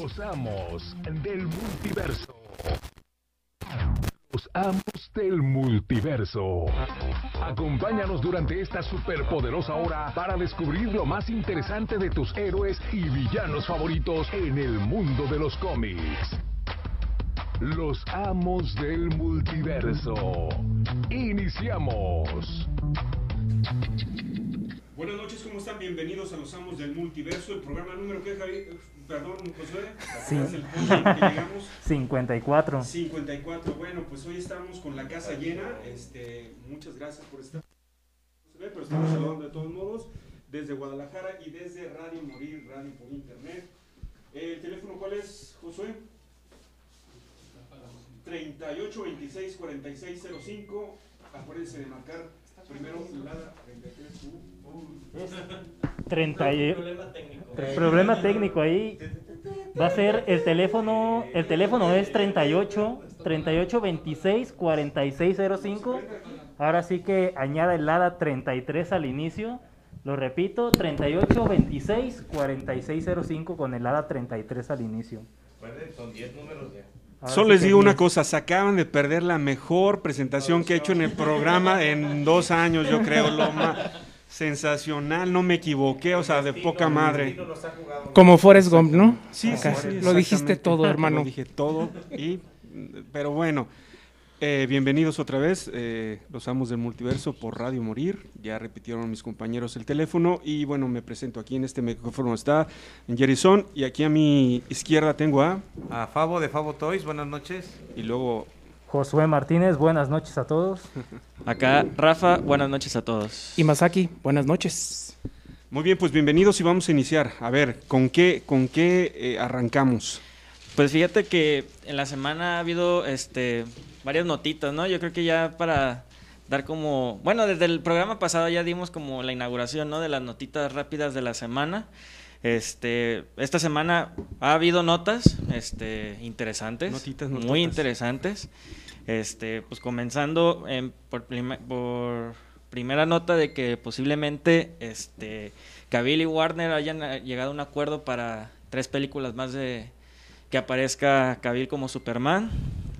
Los amos del multiverso. Los amos del multiverso. Acompáñanos durante esta superpoderosa hora para descubrir lo más interesante de tus héroes y villanos favoritos en el mundo de los cómics. Los amos del multiverso. Iniciamos. Buenas noches, ¿cómo están? Bienvenidos a Los Amos del Multiverso, el programa número que Javi, perdón, Josué, Sí. ¿Te acuerdas el punto en que llegamos? 54. 54. Bueno, pues hoy estamos con la casa llena. Este, muchas gracias por estar. Pero estamos saludando de todos modos desde Guadalajara y desde Radio Morir, radio por internet. ¿El teléfono cuál es, Josué? 38 26 46 05. Acuérdense de marcar primero la 33 U. 30 y- Problema técnico ahí. Va a ser el teléfono. El teléfono es 38 38 26 46 05. Ahora sí que añada el ADA 33 al inicio. Lo repito, 38 26 46 05 con el ADA 33 al inicio. Son 10 números ya. Ahora Solo sí les digo una cosa, se acaban de perder la mejor presentación que he hecho en el programa en dos años, yo creo, lo más sensacional, no me equivoqué, o sea, de poca madre. Como Forrest Gump, ¿no? Sí, Acá. sí, sí, Lo dijiste todo, hermano. Lo dije todo, y, pero bueno, eh, bienvenidos otra vez, eh, los amos del multiverso por Radio Morir, ya repitieron mis compañeros el teléfono, y bueno, me presento aquí en este micrófono está Jerison, y aquí a mi izquierda tengo a, A Fabo de Fabo Toys, buenas noches. y luego Josué Martínez, buenas noches a todos. Acá, Rafa, buenas noches a todos. Y Masaki, buenas noches. Muy bien, pues bienvenidos y vamos a iniciar. A ver, ¿con qué, con qué eh, arrancamos? Pues fíjate que en la semana ha habido este varias notitas, ¿no? Yo creo que ya para dar como, bueno, desde el programa pasado ya dimos como la inauguración, ¿no? De las notitas rápidas de la semana. Este, esta semana ha habido notas, este, interesantes, Notitas, muy interesantes. Este, pues comenzando en- por, por primera nota de que posiblemente, este, Cavill y Warner hayan eh, llegado a un acuerdo para tres películas más de que aparezca Cavill como Superman.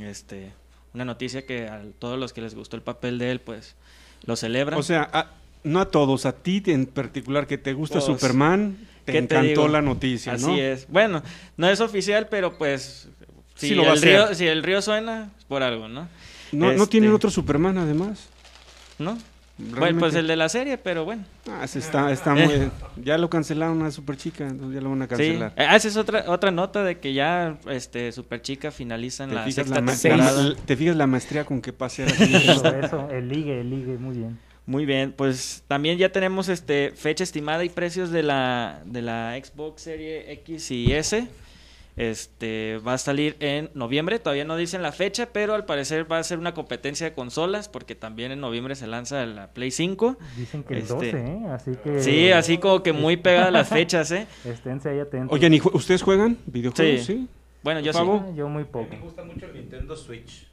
Este, una noticia que a todos los que les gustó el papel de él, pues, lo celebran. O sea, a- no a todos, a ti en particular que te gusta Pues, Superman, te ¿qué te encantó digo? la noticia, Así ¿no? es. Bueno, no es oficial, pero pues si, Sí lo va a el, río, si el río suena, es por algo, ¿no? No, no Este, tienen otro Superman además. ¿No? Bueno, pues el de la serie, pero bueno. Ah, ese está, está muy... Ya lo cancelaron a Superchica, entonces ya lo van a Sí. cancelar. Ah, esa es otra otra nota de que ya este Superchica finaliza en ¿Te la sexta la temporada. la- ¿Te fijas la maestría con que pase así? Eso, eso, el ligue, el ligue, muy bien. Muy bien, pues también ya tenemos este fecha estimada y precios de la de la Xbox Serie X y S. Este va a salir en noviembre, todavía no dicen la fecha, pero al parecer va a ser una competencia de consolas porque también en noviembre se lanza la Play 5. Dicen que el Este, 12, ¿eh? Así que. Sí, así como que muy pegadas las fechas, ¿eh? Esténse ahí atentos. Oigan, ¿y ju- ustedes juegan videojuegos? Sí. Sí. Bueno, yo sí. Yo muy poco. me gusta mucho el Nintendo Switch.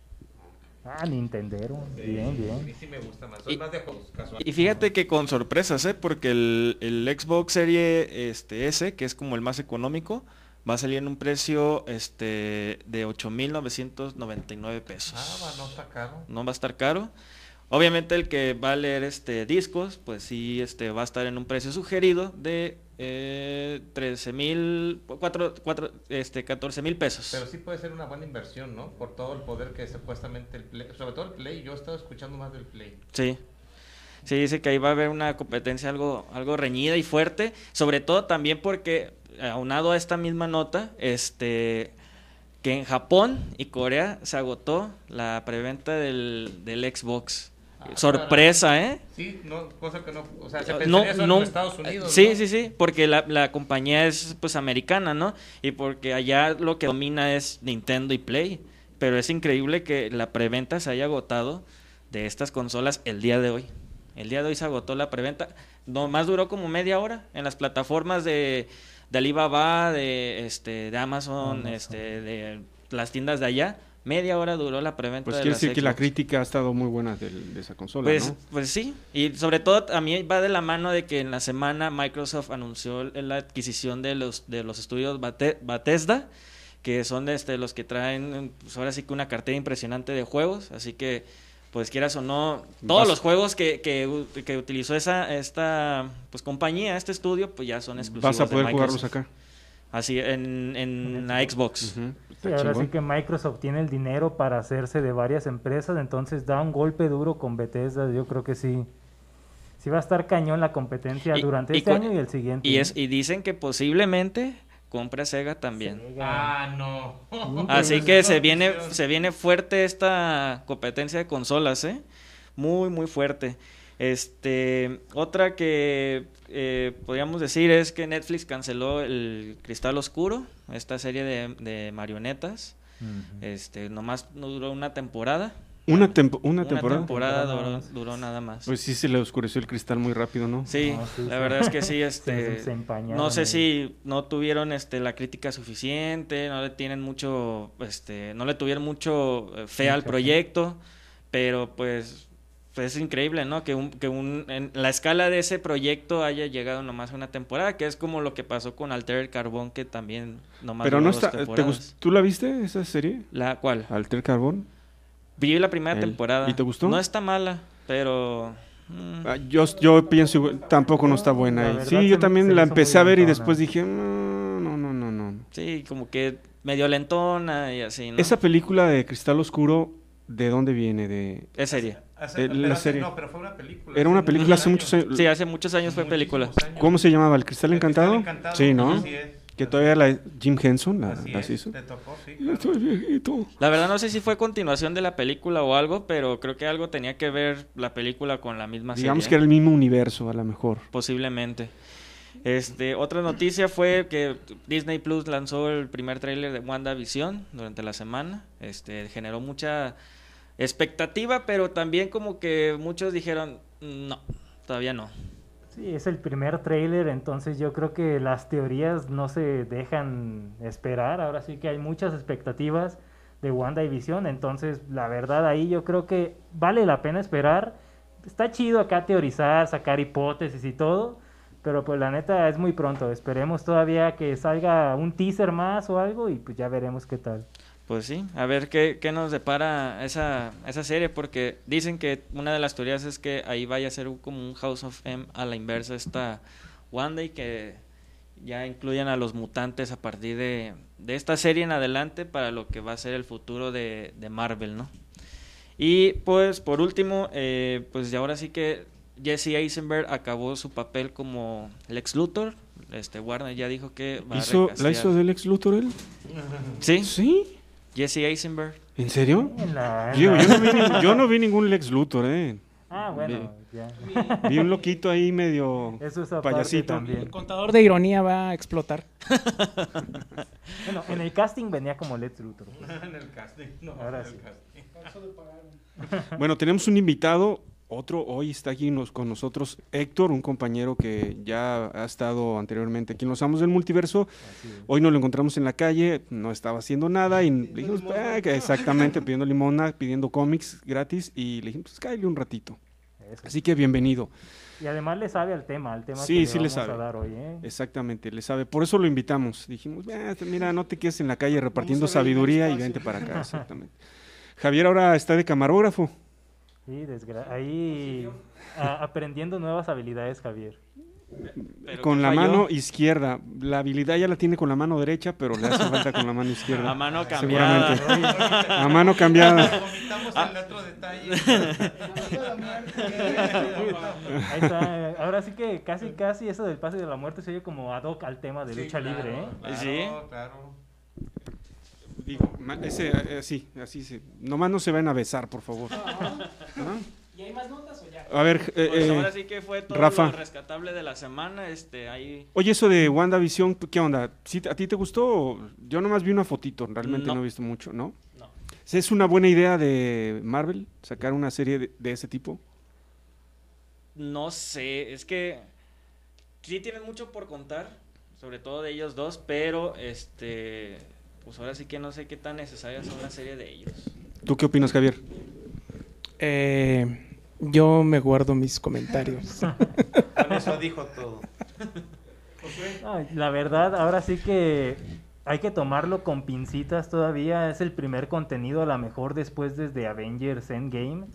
Ah, Nintendero. Bien, A mí bien. sí me gusta más. Soy Y- más de juegos casuales. Y fíjate que con sorpresas, ¿eh? Porque el, el Xbox Serie este, S, que es como el más económico, va a salir en un precio este, de 8.999 pesos. Ah, va, no está caro. No va a estar caro. Obviamente el que va a leer este, discos, pues sí este, va a estar en un precio sugerido de eh, 13 mil, este, 14 mil pesos. Pero sí puede ser una buena inversión, ¿no? Por todo el poder que supuestamente el Play, sobre todo el Play, yo he estado escuchando más del Play. Sí. Sí, dice que ahí va a haber una competencia algo, algo reñida y fuerte, sobre todo también porque, aunado a esta misma nota, este que en Japón y Corea se agotó la preventa del, del Xbox. Sorpresa, ¿eh? Sí, no, cosa que no, o sea, se No, pensaría eso no, en Estados Unidos, sí, ¿no? sí, sí, porque la, la compañía es pues americana, ¿no? Y porque allá lo que domina es Nintendo y Play. Pero es increíble que la preventa se haya agotado de estas consolas el día de hoy. El día de hoy se agotó la preventa. Nomás duró como media hora en las plataformas de, de Alibaba, de este, de Amazon, Amazon. este, de las tiendas de allá. Media hora duró la preventa Pues de quiere decir que la crítica ha estado muy buena del- de, esa consola, Pues, ¿no? pues sí, y sobre todo a mí va de la mano de que en la semana Microsoft anunció la adquisición de los de los estudios Bate- Bethesda, que son este, los que traen pues ahora sí que una cartera impresionante de juegos, así que pues quieras o no, todos Vas- los juegos que, que, utilizó esa esta pues compañía, este estudio, pues ya son exclusivos Vas a de poder jugarlos Microsoft. acá. Así en, en la Xbox. Ujú, Sí, ahora chingón. sí que Microsoft tiene el dinero para hacerse de varias empresas, entonces da un golpe duro con Bethesda. Yo creo que sí. Sí va a estar cañón la competencia Y- durante y este año y el siguiente. Y es y dicen que posiblemente compre Sega también. Ah, no. Así que se viene, se viene fuerte esta competencia de consolas, ¿eh? Muy, muy fuerte. Este, otra que eh, podríamos decir es que Netflix canceló el Cristal Oscuro, esta serie de, de marionetas. Este, nomás no duró una temporada. Una, tempo- una Una temporada. temporada Temporada duró, nada más. Pues sí se le oscureció el cristal muy rápido, ¿no? Sí, No, sí, la sí. verdad es que sí, este, se no sé ahí. si no tuvieron este la crítica suficiente, no le tienen mucho, este, no le tuvieron mucho eh, fe al proyecto, pero pues, pues es increíble, ¿no? Que un, que un, en la escala de ese proyecto haya llegado nomás a una temporada, que es como lo que pasó con Alter Carbón, que también nomás Pero no está... ¿te temporadas. gust- ¿Tú la viste esa serie? La cual, Alter Carbón. vi la primera El- temporada. ¿y te gustó? No está mala, pero mm, Ah, yo, yo pienso igual, tampoco no está buena. verdad sí, yo también la empecé a ver y después dije, no, no, no, no, no. sí, como que medio lentona y así, ¿no? Esa película de Cristal Oscuro, ¿de dónde viene? De... Es serie. Hace- Eh, pero la hace- serie. No, pero fue una película. Era una película hace muchos muchos años. Sí, hace muchos años fue película. Años. ¿Cómo se llamaba? ¿El Cristal El Encantado? Cristal Encantado, Sí, ¿no? así es. Que todavía la Jim Henson la, Así las es, hizo. te tocó, sí. Claro. Estoy viejito. La verdad no sé si fue continuación de la película o algo, pero creo que algo tenía que ver la película con la misma Digamos serie. que era el mismo universo, a lo mejor. Posiblemente. Este, otra noticia fue que Disney Plus lanzó el primer tráiler de WandaVision durante la semana. Este, generó mucha expectativa, pero también como que muchos dijeron, no, todavía no. Sí, es el primer tráiler, entonces yo creo que las teorías no se dejan esperar. Ahora sí que hay muchas expectativas de Wanda y Visión, entonces la verdad ahí yo creo que vale la pena esperar. Está chido acá teorizar, sacar hipótesis y todo, pero pues la neta es muy pronto. Esperemos todavía que salga un teaser más o algo y pues ya veremos qué tal. Pues sí, a ver qué, qué nos depara esa, esa serie, porque dicen que una de las teorías es que ahí vaya a ser como un House of M a la inversa esta Wanda y que ya incluyan a los mutantes a partir de, de esta serie en adelante para lo que va a ser el futuro de, de Marvel, ¿no? Y pues por último, eh, pues ya ahora sí que Jesse Eisenberg acabó su papel como Lex Luthor. Este Warner ya dijo que va ¿Hizo, a ¿La hizo del ex Luthor él? Sí, ¿Sí? Jesse Eisenberg. ¿En serio? En la- en Yo, no vi, ni- yo no vi ningún Lex Luthor, ¿eh? Ah, bueno, ya. Vi un loquito ahí medio Eso es payasito. también. El contador de ironía va a explotar. Bueno, en el casting venía como Let's Luthor. en el casting. No, Ahora en el sí. casting. Bueno, tenemos un invitado, otro hoy está aquí nos- con nosotros, Héctor, un compañero que ya ha estado anteriormente aquí en Los Amos del Multiverso. Hoy nos lo encontramos en la calle, no estaba haciendo nada y le dijimos, "Ah, exactamente, pidiendo limona, pidiendo cómics gratis y le dijimos, pues cállale un ratito. Eso. Así que bienvenido. Y además le sabe al tema, al tema Sí, que sí le vamos sabe. a dar hoy, ¿eh? Exactamente, le sabe. Por eso lo invitamos. Dijimos, "Ah, mira, no te quedes en la calle repartiendo sabiduría y vente para acá. Exactamente. Javier ahora está de camarógrafo. Sí, desgra- ahí a- aprendiendo nuevas habilidades, Javier. Pero con ¿qué la falló? mano izquierda. La habilidad ya la tiene con la mano derecha, pero le hace falta con la mano izquierda. A mano cambiada. Seguramente. A mano cambiada. Ah. el otro detalle. Ahí está. eh, Ahora sí que casi, casi eso del pase de la muerte se oye como ad hoc al tema de Sí, lucha claro, libre, ¿eh? Claro, Sí. claro. Digo, ese, eh, así, así se. Nomás no se van a besar, por favor. ¿Ah? ¿Y hay más notas o ya? A ver, eh, Pues eh, ahora sí que fue todo Rafa. lo rescatable de la semana. Este, ahí oye, eso de WandaVision, ¿qué onda? ¿Sí, ¿A ti te gustó? Yo nomás vi una fotito, realmente no, No. he visto mucho, ¿no? No. ¿Es una buena idea de Marvel sacar una serie de, de ese tipo? no sé, es que sí tienen mucho por contar, sobre todo de ellos dos, pero este pues ahora sí que no sé qué tan necesarias son la serie de ellos. ¿Tú qué opinas, Javier? Eh, yo me guardo mis comentarios. Con eso dijo todo. Ay, la verdad, ahora sí que hay que tomarlo con pincitas todavía. Es el primer contenido, a lo mejor después desde Avengers Endgame.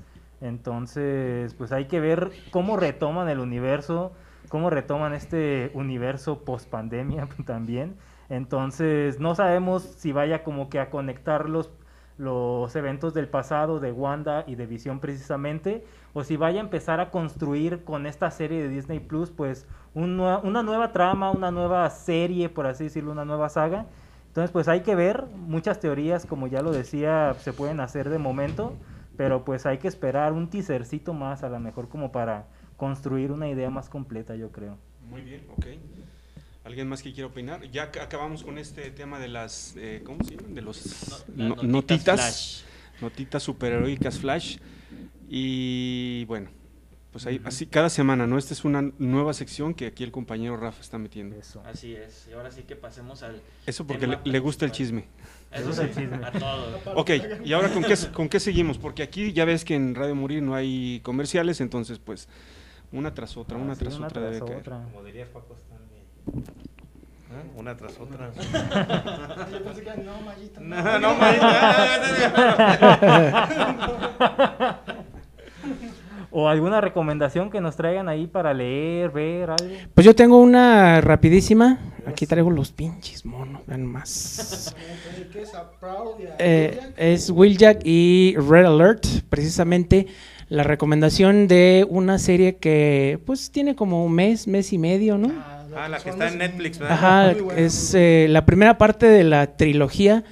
Entonces, pues hay que ver cómo retoman el universo, cómo retoman este universo post pandemia también. Entonces, no sabemos si vaya como que a conectar los, los eventos del pasado de Wanda y de Visión precisamente, o si vaya a empezar a construir con esta serie de Disney Plus, pues un una nueva trama, una nueva serie, por así decirlo, una nueva saga. Entonces, pues hay que ver, muchas teorías, como ya lo decía, se pueden hacer de momento, pero pues hay que esperar un teasercito más, a lo mejor como para construir una idea más completa, yo creo. Muy bien, ok. ¿Alguien más que quiera opinar? Ya ac- acabamos con este tema de las, eh, ¿cómo se llaman? De los No- no- las notitas, Flash. notitas superheroicas Flash. Y bueno, pues ahí, así cada semana, ¿no? Esta es una nueva sección que aquí el compañero Rafa está metiendo. Eso. Así es. Y ahora sí que pasemos al. Eso porque le, tema le gusta el chisme. Eso Es sí, el chisme. a todos. Ok, y ahora con qué, con qué seguimos? Porque aquí ya ves que en Radio Morir no hay comerciales, entonces pues una tras otra, una Así, tras una otra tras debe caer. otra. Como diría Paco. ¿Ah? Una tras otra. Yo pensé que no, Mayito. No, no, Mayito. ¿O alguna recomendación que nos traigan ahí para leer, ver algo? Pues yo tengo una rapidísima. Aquí traigo los pinches monos, vean más. ¿Qué es? Eh, Jack? y Red Alert, precisamente la recomendación de una serie que pues tiene como un mes, mes y medio, ¿no? Ah, Ah, la que está en Netflix, ¿verdad? Ajá, es eh, la primera parte de la trilogía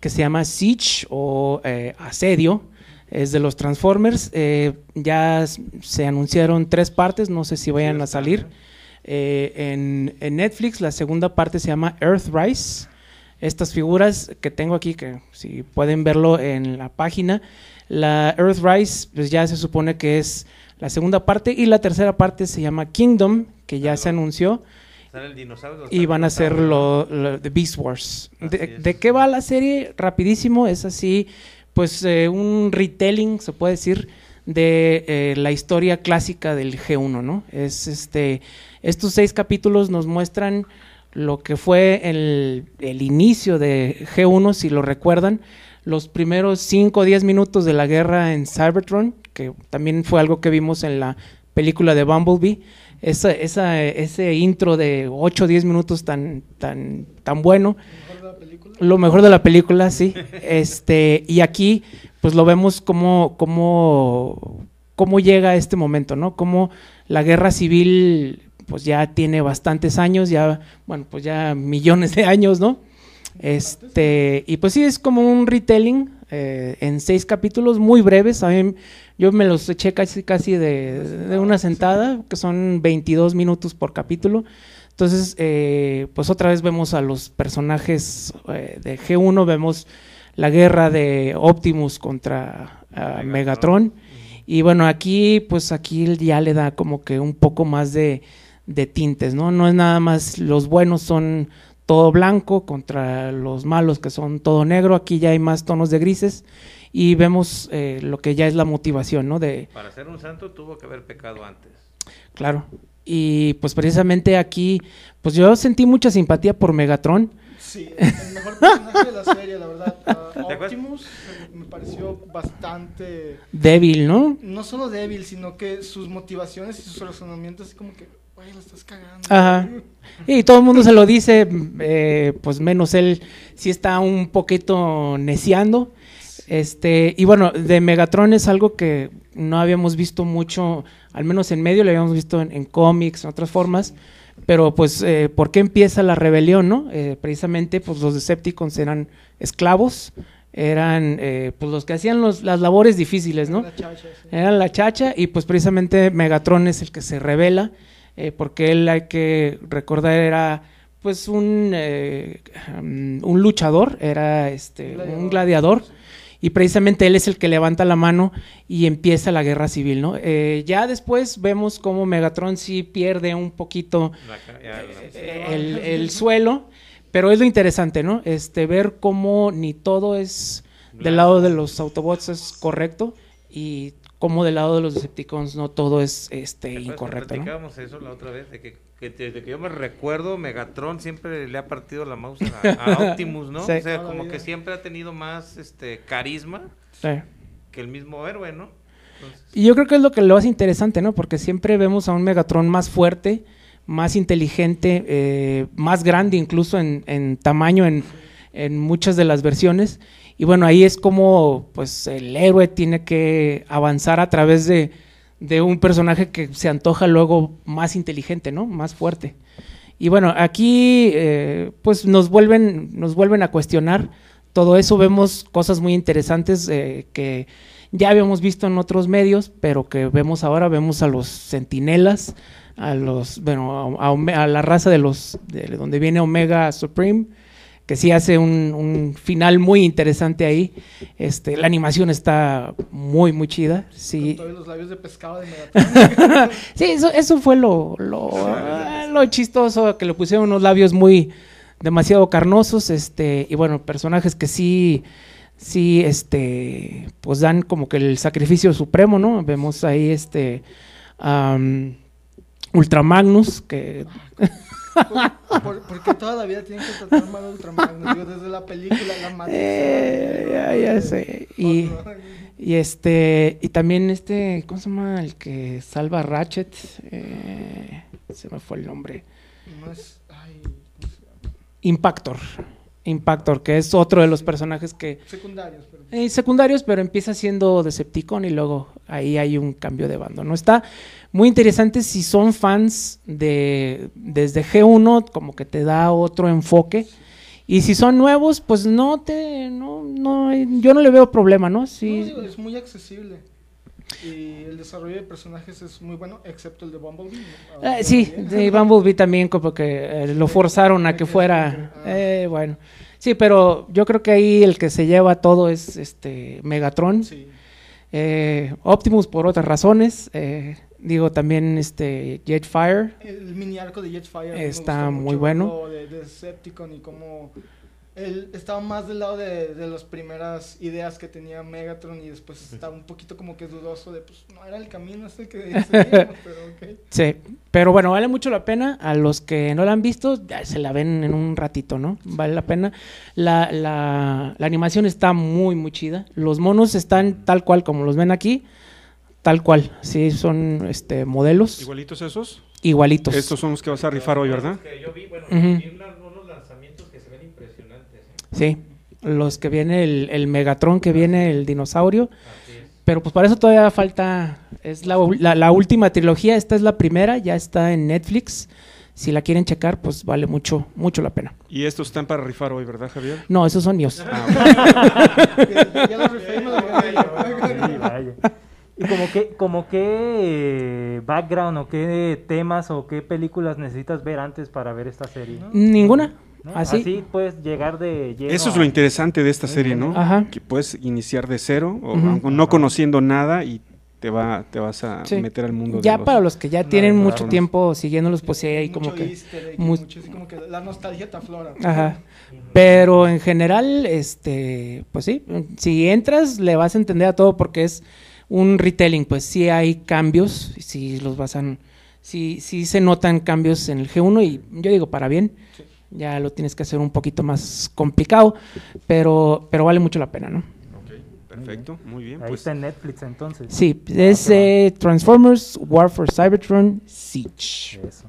que se llama Siege o eh, Asedio. Es de los Transformers. eh, ya se anunciaron tres partes, no sé si vayan a salir. Eh, en, en Netflix la segunda parte se llama Earthrise. Estas figuras que tengo aquí, que si pueden verlo en la página, la Earthrise pues ya se supone que es la segunda parte y la tercera parte se llama Kingdom, que ya se anunció el dinosaurio. y van a ser lo, lo- The Beast Wars. De, de qué va la serie? Rapidísimo, es así, pues eh, un retelling, se puede decir, de eh, la historia clásica del G1, ¿no? Es este, estos seis capítulos nos muestran lo que fue el, el inicio de G1, si lo recuerdan, los primeros 5 o 10 minutos de la guerra en Cybertron, que también fue algo que vimos en la película de Bumblebee, esa, esa, ese intro de 8 o 10 minutos tan, tan, tan bueno, Mejor de la película. lo mejor de la película, sí. Este, y aquí, pues lo vemos como, como, cómo llega este momento, ¿no? Cómo la guerra civil, pues ya tiene bastantes años, ya, bueno, pues ya millones de años, ¿no? Este, y pues sí, es como un retelling eh, en seis capítulos muy breves. A mí, yo me los eché casi, casi de, de una sentada, que son 22 minutos por capítulo. Entonces, eh, pues otra vez vemos a los personajes eh, de G1, vemos la guerra de Optimus contra ah, Megatron. Megatron. Y bueno, aquí, pues aquí ya le da como que un poco más de, de tintes, ¿no? No es nada más los buenos son todo blanco contra los malos que son todo negro. Aquí ya hay más tonos de grises y vemos eh, lo que ya es la motivación, ¿no? De, Para ser un santo tuvo que haber pecado antes. Claro. Y pues precisamente aquí, pues yo sentí mucha simpatía por Megatron. Sí, el mejor personaje de la serie, la verdad. Ah. Optimus me pareció bastante. Débil, ¿no? No solo débil, sino que sus motivaciones y sus razonamientos, así como que, güey, lo estás cagando. Ajá. Y todo el mundo se lo dice, eh, pues menos él sí está un poquito neciando. Este, y bueno, de Megatron es algo que no habíamos visto mucho, al menos en medio, lo habíamos visto en, en cómics, en otras formas. Pero pues, eh, ¿por qué empieza la rebelión, no? Eh, precisamente, pues los Decepticons eran esclavos, eran eh, pues los que hacían los- las labores difíciles, ¿no? La chacha, sí. Era la chacha y pues precisamente Megatron es el que se revela, eh, porque él hay que recordar era pues un, eh, um, un luchador, era este, Gladiador. un gladiador y precisamente él es el que levanta la mano y empieza la guerra civil, ¿no? Eh, ya después vemos cómo Megatron sí pierde un poquito el, el suelo, pero es lo interesante, ¿no? Este, ver cómo ni todo es del lado de los Autobots es correcto y cómo del lado de los Decepticons no todo es este ¿Te acuerdas que incorrecto, ¿no? Platicábamos eso la otra vez, de que, que desde que yo me recuerdo, Megatron siempre le ha partido la mouse a, a Optimus, ¿no? Sí. O sea, como que siempre ha tenido más este carisma Sí. que el mismo héroe, ¿no? Entonces, Y yo creo que es lo que lo hace interesante, ¿no? Porque siempre vemos a un Megatron más fuerte, más inteligente, eh, más grande incluso en, en tamaño en, en muchas de las versiones. Y bueno, ahí es como pues el héroe tiene que avanzar a través de, de un personaje que se antoja luego más inteligente, ¿no? Más fuerte. Y bueno, aquí eh, pues nos vuelven, nos vuelven a cuestionar todo eso. Vemos cosas muy interesantes eh, que ya habíamos visto en otros medios, pero que vemos ahora. Vemos a los centinelas, a los, bueno, a, la raza de los, de donde viene Omega Supreme, que sí hace un, un final muy interesante ahí. Este, la animación está muy, muy chida. Sí, Con todos los labios de pescado de. Sí, eso, eso fue lo, lo, lo chistoso, que le pusieron unos labios muy demasiado carnosos, este, y bueno, personajes que sí, sí, este, pues dan como que el sacrificio supremo, ¿no? Vemos ahí este am, Ultramagnus, que ¿Por, por qué toda la vida tienen que tratar mal a Ultraman? Digo, desde la película, la. Eh, ya, ya sé. Y, este, y también este, ¿cómo se llama? El que salva a Ratchet, eh, se me fue el nombre. No es. Ay, ¿cómo se llama? Impactor. Impactor, que es otro de los personajes que Secundarios, pero. eh, secundarios, pero empieza siendo Decepticon y luego ahí hay un cambio de bando. No está muy interesante si son fans de desde G1, como que te da otro enfoque. Y si son nuevos, pues no te no no yo no le veo problema, ¿no? No, Sí. digo, es muy accesible. Y el desarrollo de personajes es muy bueno, excepto el de Bumblebee. Eh, sí, sí, Bumblebee también como que eh, lo forzaron a que fuera, eh, bueno, sí, pero yo creo que ahí el que se lleva todo es este Megatron, Sí. Eh, Optimus por otras razones, eh, digo también este Jetfire, El mini arco de Jetfire. Está muy bueno. De, de Decepticon y cómo él estaba más del lado de, de las primeras ideas que tenía Megatron y después estaba un poquito como que dudoso de, pues no era el camino este que seguíamos, pero ok. sí, pero bueno, vale mucho la pena, a los que no la han visto, ya se la ven en un ratito, ¿no? Vale la pena, la, la, la animación está muy, muy chida, los monos están tal cual como los ven aquí, tal cual, sí, son este modelos ¿Igualitos esos? igualitos. Estos son los que vas a rifar hoy, ¿verdad? que yo vi, bueno, Ujú. vi una- unos lanzamientos que se ven impresionantes. ¿eh? Sí, los que viene el, el Megatron, que viene el dinosaurio. Pero pues para eso todavía falta, es la, la- la última trilogía, esta es la primera, ya está en Netflix. Si la quieren checar, pues vale mucho, mucho la pena. Y estos están para rifar hoy, ¿verdad, Javier? No, esos son míos. ¿Y como qué, como qué eh, background o qué temas o qué películas necesitas ver antes para ver esta serie? Ninguna. ¿No? Así. puedes llegar de lleno Eso es a- lo interesante de esta serie. ¿no? Ajá. Que puedes iniciar de cero, o aunque no conociendo nada, y te va te vas a Sí. meter al mundo Ya de los... para los que ya No, tienen no, mucho tiempo siguiéndolos, pues sí hay como Mucho que... egg, mu- mucho como que la nostalgia te aflora. Ajá. Pero en general, este, pues sí, si entras le vas a entender a todo porque es un retelling, pues sí hay cambios, sí los vas a, sí, sí se notan cambios en el G1 y yo digo para bien, ya lo tienes que hacer un poquito más complicado, pero, pero vale mucho la pena, ¿no? Ok, perfecto, muy bien. Ahí Pues, está en Netflix entonces. Sí, es eh, Transformers War for Cybertron Siege Eso.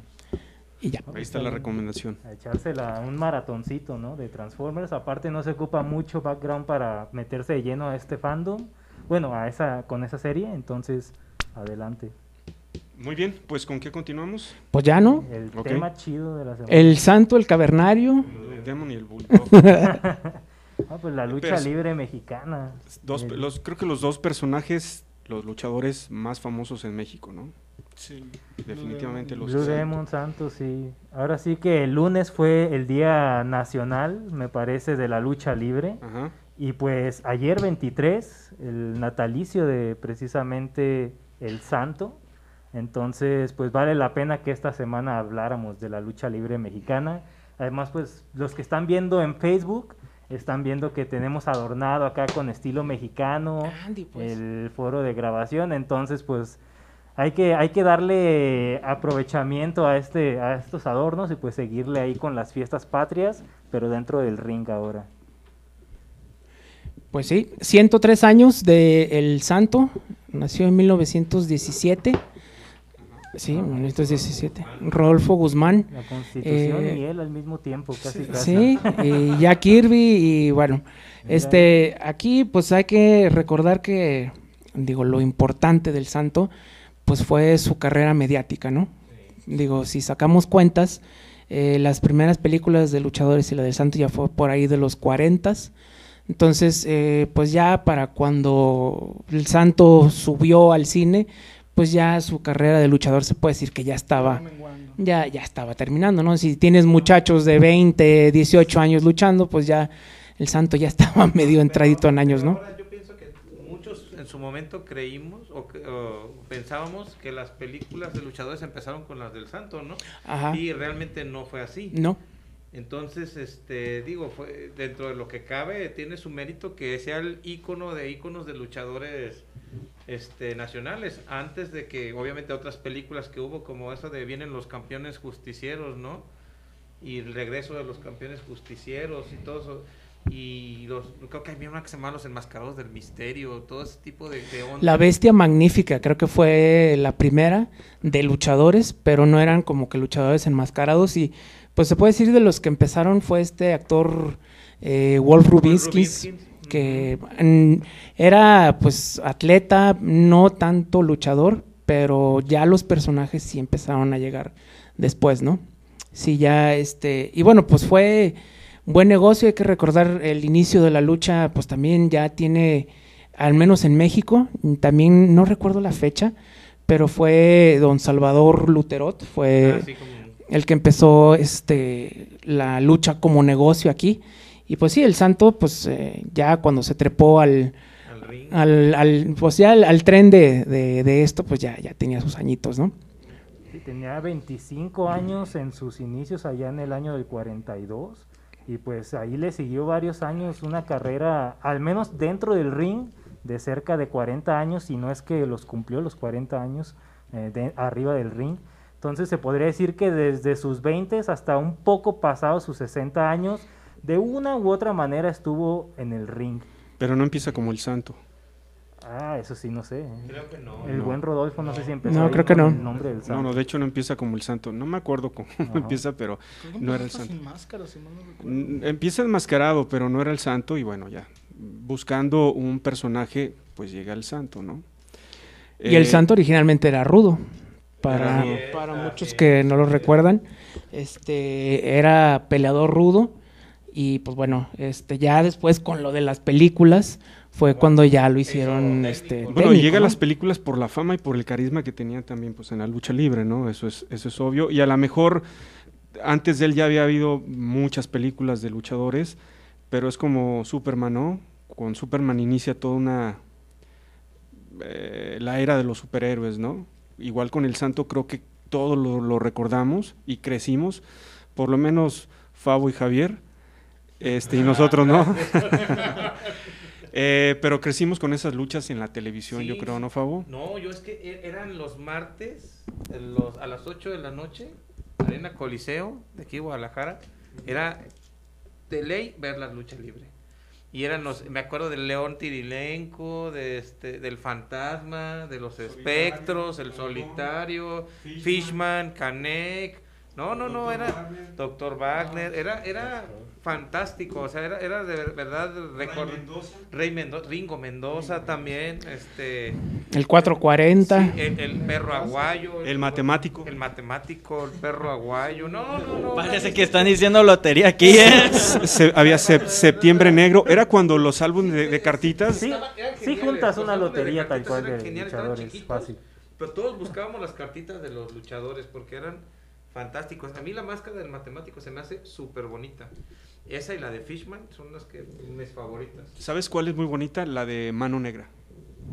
y ya. ahí está la recomendación. A echársela un maratoncito, ¿no? De Transformers. Aparte no se ocupa mucho background para meterse de lleno a este fandom. Bueno, a esa, con esa serie, entonces adelante. Muy bien, pues ¿con qué continuamos? Pues ya, ¿no? El tema chido de la semana. El santo, el cavernario. El Demon y el Bulldog. Ah, pues la lucha Pero- libre mexicana. Dos, El- los, creo que los dos personajes, los luchadores más famosos en México, ¿no? Sí. Definitivamente los Blue Demon Santos, sí. Ahora sí que el lunes fue el Día Nacional, me parece, de la lucha libre. Ajá. Y pues ayer 23, el natalicio de precisamente el santo. Entonces, pues vale la pena que esta semana habláramos de la lucha libre mexicana. Además, pues los que están viendo en Facebook están viendo que tenemos adornado acá con estilo mexicano Andy, pues. el foro de grabación, entonces pues hay que hay que darle aprovechamiento a este a estos adornos y pues seguirle ahí con las fiestas patrias, pero dentro del ring ahora. Pues sí, 103 años de El Santo, nació en 1917. Sí, 1917. Rodolfo Guzmán. La Constitución Eh, y él al mismo tiempo, casi casi. Sí, y Jack Kirby y bueno, este aquí pues hay que recordar que digo lo importante del Santo pues fue su carrera mediática, ¿no? Digo, si sacamos cuentas, eh, las primeras películas de luchadores y la del Santo ya fue por ahí de los 40 entonces, eh, pues ya para cuando el Santo subió al cine, pues ya su carrera de luchador se puede decir que ya estaba ya, ya estaba terminando, ¿no? Si tienes muchachos de 20, 18 años luchando, pues ya el santo ya estaba medio entradito en años, ¿no? ahora yo pienso que muchos en su momento creímos o, que- o pensábamos que las películas de luchadores empezaron con las del santo, ¿no? Ajá. Y realmente no fue así. No, Entonces, este, digo, fue, dentro de lo que cabe, tiene su mérito que sea el ícono de íconos de luchadores este, nacionales, antes de que, obviamente, otras películas que hubo, como esa de Vienen los campeones justicieros, ¿no? Y el regreso de los campeones justicieros y todo eso. Y los, creo que había una que se llama Los Enmascarados del Misterio, todo ese tipo de, de ondas. La Bestia Magnífica, creo que fue la primera de luchadores, pero no eran como que luchadores enmascarados y pues se puede decir de los que empezaron fue este actor eh, Wolf Rubinsky, que era pues atleta, no tanto luchador, pero ya los personajes sí empezaron a llegar después, ¿no? Sí, ya este, y bueno, pues fue buen negocio, hay que recordar el inicio de la lucha, pues también ya tiene, al menos en México, también no recuerdo la fecha, pero fue don Salvador Luterot, fue como- el que empezó este la lucha como negocio aquí. Y pues sí, el santo, pues eh, ya cuando se trepó al, al al, al- pues ya al, al tren de, de- de esto, pues ya, ya tenía sus añitos, ¿no? Sí, tenía 25 años en sus inicios allá en el año del 42 y pues ahí le siguió varios años una carrera, al menos dentro del ring, de cerca de 40 años, si no es que los cumplió los 40 años eh, de- arriba del ring. Entonces se podría decir que desde sus 20 hasta un poco pasados sus 60 años, de una u otra manera estuvo en el ring. Pero no empieza como el santo. Ah, eso sí, no sé. ¿eh? Creo que no. El no. buen Rodolfo, no sé si empezó No, creo que no. el nombre del No, santo. no, de hecho no empieza como el santo. No me acuerdo cómo empieza, pero no era el santo. sin máscara, si no. Mm, Empieza enmascarado, pero no era el santo y bueno, ya. Buscando un personaje, pues llega el santo, ¿no? Y el Eh, santo originalmente era rudo. Para, muchos es. que no lo recuerdan, este era peleador rudo. Y pues bueno, este ya después con lo de las películas fue cuando ya lo hicieron este Bueno, técnico, llega a ¿no? las películas por la fama y por el carisma que tenía también pues en la lucha libre, ¿no? Eso es, eso es obvio. Y a lo mejor antes de él ya había habido muchas películas de luchadores, pero es como Superman, ¿no? Con Superman inicia toda una... eh, la era de los superhéroes, ¿no? Igual con el santo creo que todos lo, lo recordamos y crecimos, por lo menos Fabo y Javier, este, y nosotros, ¿no? Eh, pero crecimos con esas luchas en la televisión, yo creo. ¿no, Fabo? No, yo es que e- eran los martes los- a las 8 de la noche, Arena Coliseo, de aquí Guadalajara. Era de ley ver la lucha libre. Y eran los, me acuerdo del León Tirilenco, de este, del Fantasma, de los Espectros, el Solitario, Fishman, Canek. No, no, no, era Doctor Wagner, era, era fantástico, o sea, era, era de verdad récord. Rey Mendoza, Ringo Mendoza también, este, El 440. sí, el, el perro aguayo, El matemático. el matemático, el perro aguayo, no, no, no. Parece que están diciendo lotería aquí, ¿eh? Se- había sep- septiembre negro, era cuando los álbumes de, de cartitas, Sí, sí juntas una lotería tal cual de geniales, luchadores, fácil. Pero todos buscábamos las cartitas de los luchadores porque eran fantásticos. A mí la máscara del matemático se me hace súper bonita. Esa y la de Fishman son las que mis favoritas. ¿sabes cuál es muy bonita? La de Mano Negra.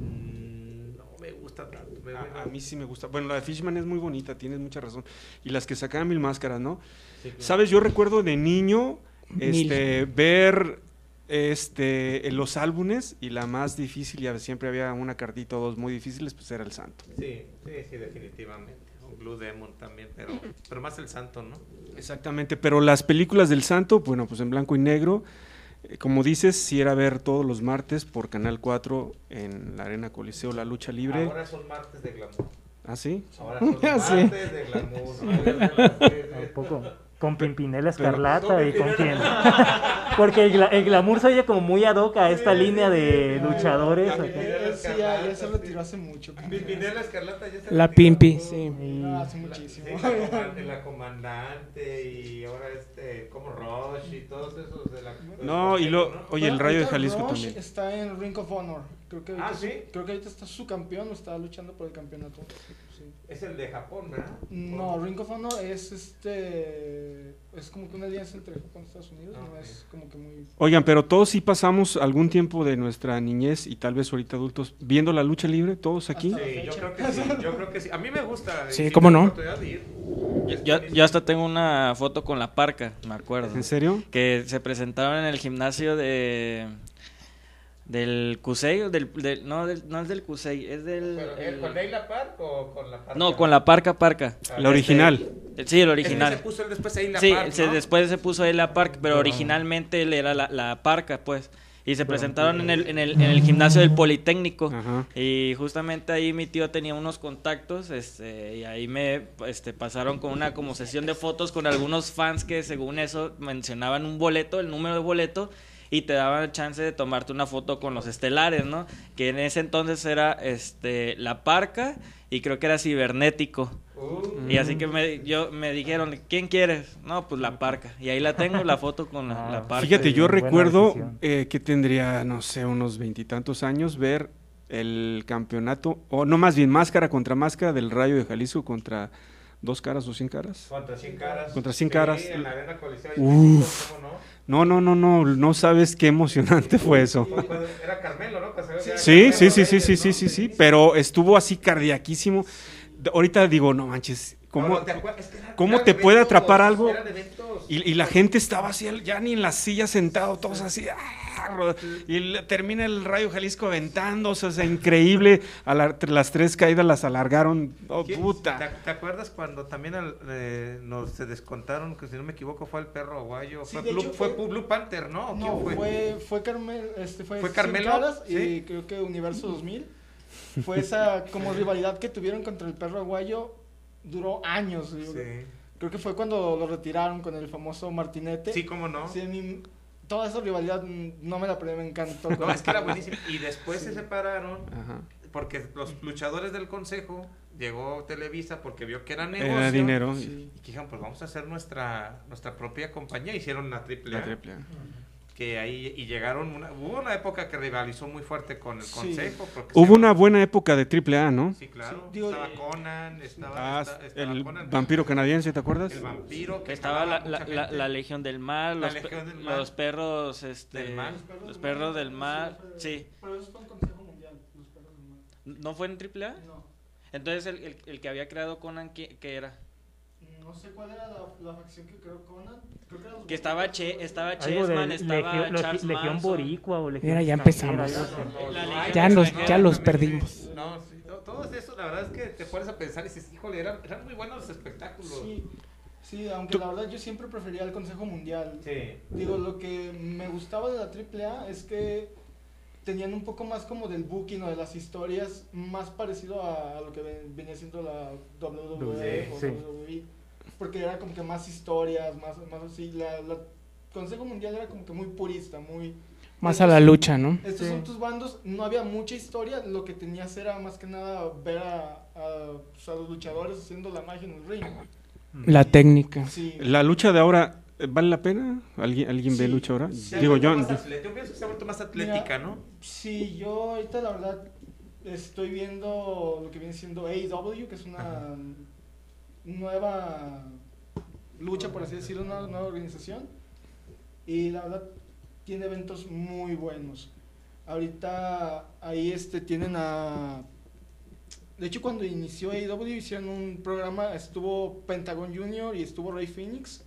Mm, no me gusta tanto. me- me- A, a mí sí me gusta. Bueno, la de Fishman es muy bonita, tienes mucha razón. Y las que sacaban mil máscaras, ¿no? sí, claro. Sabes, yo recuerdo de niño Mil. este, ver este, en los álbumes y la más difícil, ya siempre había una cartita o dos muy difíciles, pues era el santo. Sí, sí, sí, definitivamente. Blue Demon también, pero, pero más el santo, ¿no? Exactamente, pero las películas del santo, bueno, pues en blanco y negro. Eh, Como dices, si era ver todos los martes por Canal 4 en la Arena Coliseo La Lucha Libre. Ahora son martes de glamour. ¿Ah, sí? Ahora son Sí. martes de glamour. ¿no? Tampoco. Con Pimpinela Escarlata y con quién. Porque el, gla- el glamour se oye como muy ad hoc a esta línea de luchadores. acá. Él sí, ya, ya se retiró hace mucho. Pimpinela Escarlata ya se La retiró. Pimpi, sí. Y- Ah, hace muchísimo. Sí, la, coman- la comandante y ahora este, como Rush y todos esos de la... No, y lo, ¿no? oye, el Rayo de Jalisco Rush también. Está en Ring of Honor. Creo que ahorita, Ah, su- ¿sí? creo que ahorita está su campeón o está luchando por el campeonato. Es el de Japón, ¿verdad? No, Ring of Honor es este. Es como que una alianza entre Japón y Estados Unidos. Ah, no es como que muy. Oigan, pero todos sí pasamos algún tiempo de nuestra niñez y tal vez ahorita adultos viendo la lucha libre, todos aquí. Hasta- Sí, yo creo que sí, yo creo que sí. A mí me gusta. Sí, ¿cómo no? Yo, yo hasta tengo una foto con la parca, me acuerdo. ¿En serio? Que se presentaron en el gimnasio de del Cusey, o del, del- no, del- no es del Cusey, es del... Pero, ¿eh, el- ¿Con Leila Park o con la Park? no, con la parca parca. Ah, La original. Eh, Sí, el original. se puso él después Leila Sí, Park, se- ¿no? después se puso él la parca, pero originalmente él era la, la parca, pues. Y se presentaron en el, en el, en el gimnasio del Politécnico. Ajá. Y justamente ahí mi tío tenía unos contactos, este, y ahí me este, pasaron con una como sesión de fotos con algunos fans que según eso mencionaban un boleto, el número de boleto, y te daban chance de tomarte una foto con los estelares, ¿no? Que en ese entonces era este la parca y creo que era cibernético. Uh, Y así que me, yo, me dijeron, ¿quién quieres? No, pues la parca. Y ahí la tengo, la foto con la, Ah, la parca. Fíjate, yo recuerdo eh, que tendría, no sé, unos veintitantos años ver el campeonato, o no más bien máscara contra máscara del Rayo de Jalisco contra dos caras o cien caras. Contra 100 caras. Contra 100 Sí, caras. en la Arena Coliseo. Uf. ¿Cómo no? No, no, no, no, no sabes qué emocionante fue eso. Era Carmelo, ¿no? Era Sí, Carmelo sí, sí, sí, sí, sí, sí, sí, pero estuvo así cardiaquísimo. Ahorita digo, no manches, ¿cómo? No, no, ¿te acuerdas? Es que eran- cómo te puede atrapar algo? Y, y la gente estaba así, ya ni en las sillas sentado, todos así. ¡ah! Y termina el Rayo Jalisco aventándose, o sea, increíble. A la- las tres caídas las alargaron. Oh, ¿Quién- puta. ¿Te, te acuerdas cuando también al- eh, nos se descontaron, que si no me equivoco fue el perro aguayo? Sí, fue, Blue, hecho, fue fue- Blue Panther, ¿no? ¿O No, quién fue, fue, Carmel, este, fue, ¿Fue Carmelo? Caras y Sí. creo que Universo 2000. Fue esa como rivalidad que tuvieron contra el perro aguayo. Duró años. Sí. Creo que fue cuando lo retiraron con el famoso Martinete. Sí, cómo no. Sí, toda esa rivalidad no me la perdí, me encantó. No, es que era buenísimo. Y después se separaron Ajá. porque los luchadores del consejo llegó Televisa porque vio que era negocio. Era dinero. Sí. Y dijeron, pues vamos a hacer nuestra nuestra propia compañía. Hicieron la triple La A, triple A. que ahí y llegaron una, hubo una época que rivalizó muy fuerte con el Sí. consejo. porque Hubo se- una buena época de triple A, ¿no? Sí, claro. Sí, digo, estaba eh, Conan, estaba, Ah, esta- estaba el Conan, vampiro canadiense, ¿te acuerdas? El vampiro. Que Estaba la, la, Legión del Mal, La los, pe- Legión del Mal. los perros, este, Del Mal. los perros del mal, sí. Pero eso fue en Consejo Mundial, los perros del mal. ¿No fue en AAA? No. Entonces el, el, el que había creado Conan, ¿qué, qué era? No sé cuál era la, la facción que creó Conan. Creo que los Que estaba che, estaba Chessman, estaba Legio- Charles Legión Manson. Boricua o Legión Mira, ya empezamos. Ya extranjera ya los perdimos. sí. No, sí, to- todo eso, la verdad es que te pones a pensar y dices, híjole, eran, eran muy buenos los espectáculos. Sí, sí, aunque la verdad yo siempre prefería el Consejo Mundial. Sí. Digo, lo que me gustaba de la AAA es que tenían un poco más como del booking o de las historias más parecido a, a lo que ven- venía siendo la WWE o Sí. WWE. Porque era como que más historias, más, más así. La, la Consejo Mundial era como que muy purista, muy... Más a la lucha, ¿no? Estos Sí. son tus bandos, no había mucha historia, lo que tenías era más que nada ver a, a, pues, a los luchadores haciendo la magia en el ring. La técnica. Sí. La lucha de ahora, eh, ¿vale la pena? ¿Alguien, ¿alguien ve Sí. lucha ahora? Digo yo. Yo pienso que se ha vuelto más atlética, ¿no? Sí, yo ahorita la verdad estoy viendo lo que viene siendo AEW, que es una nueva lucha, por así decirlo, una nueva organización. Y la verdad tiene eventos muy buenos. Ahorita ahí este tienen a De hecho, cuando inició AEW hicieron un programa, estuvo Pentagon Junior y estuvo Ray Phoenix.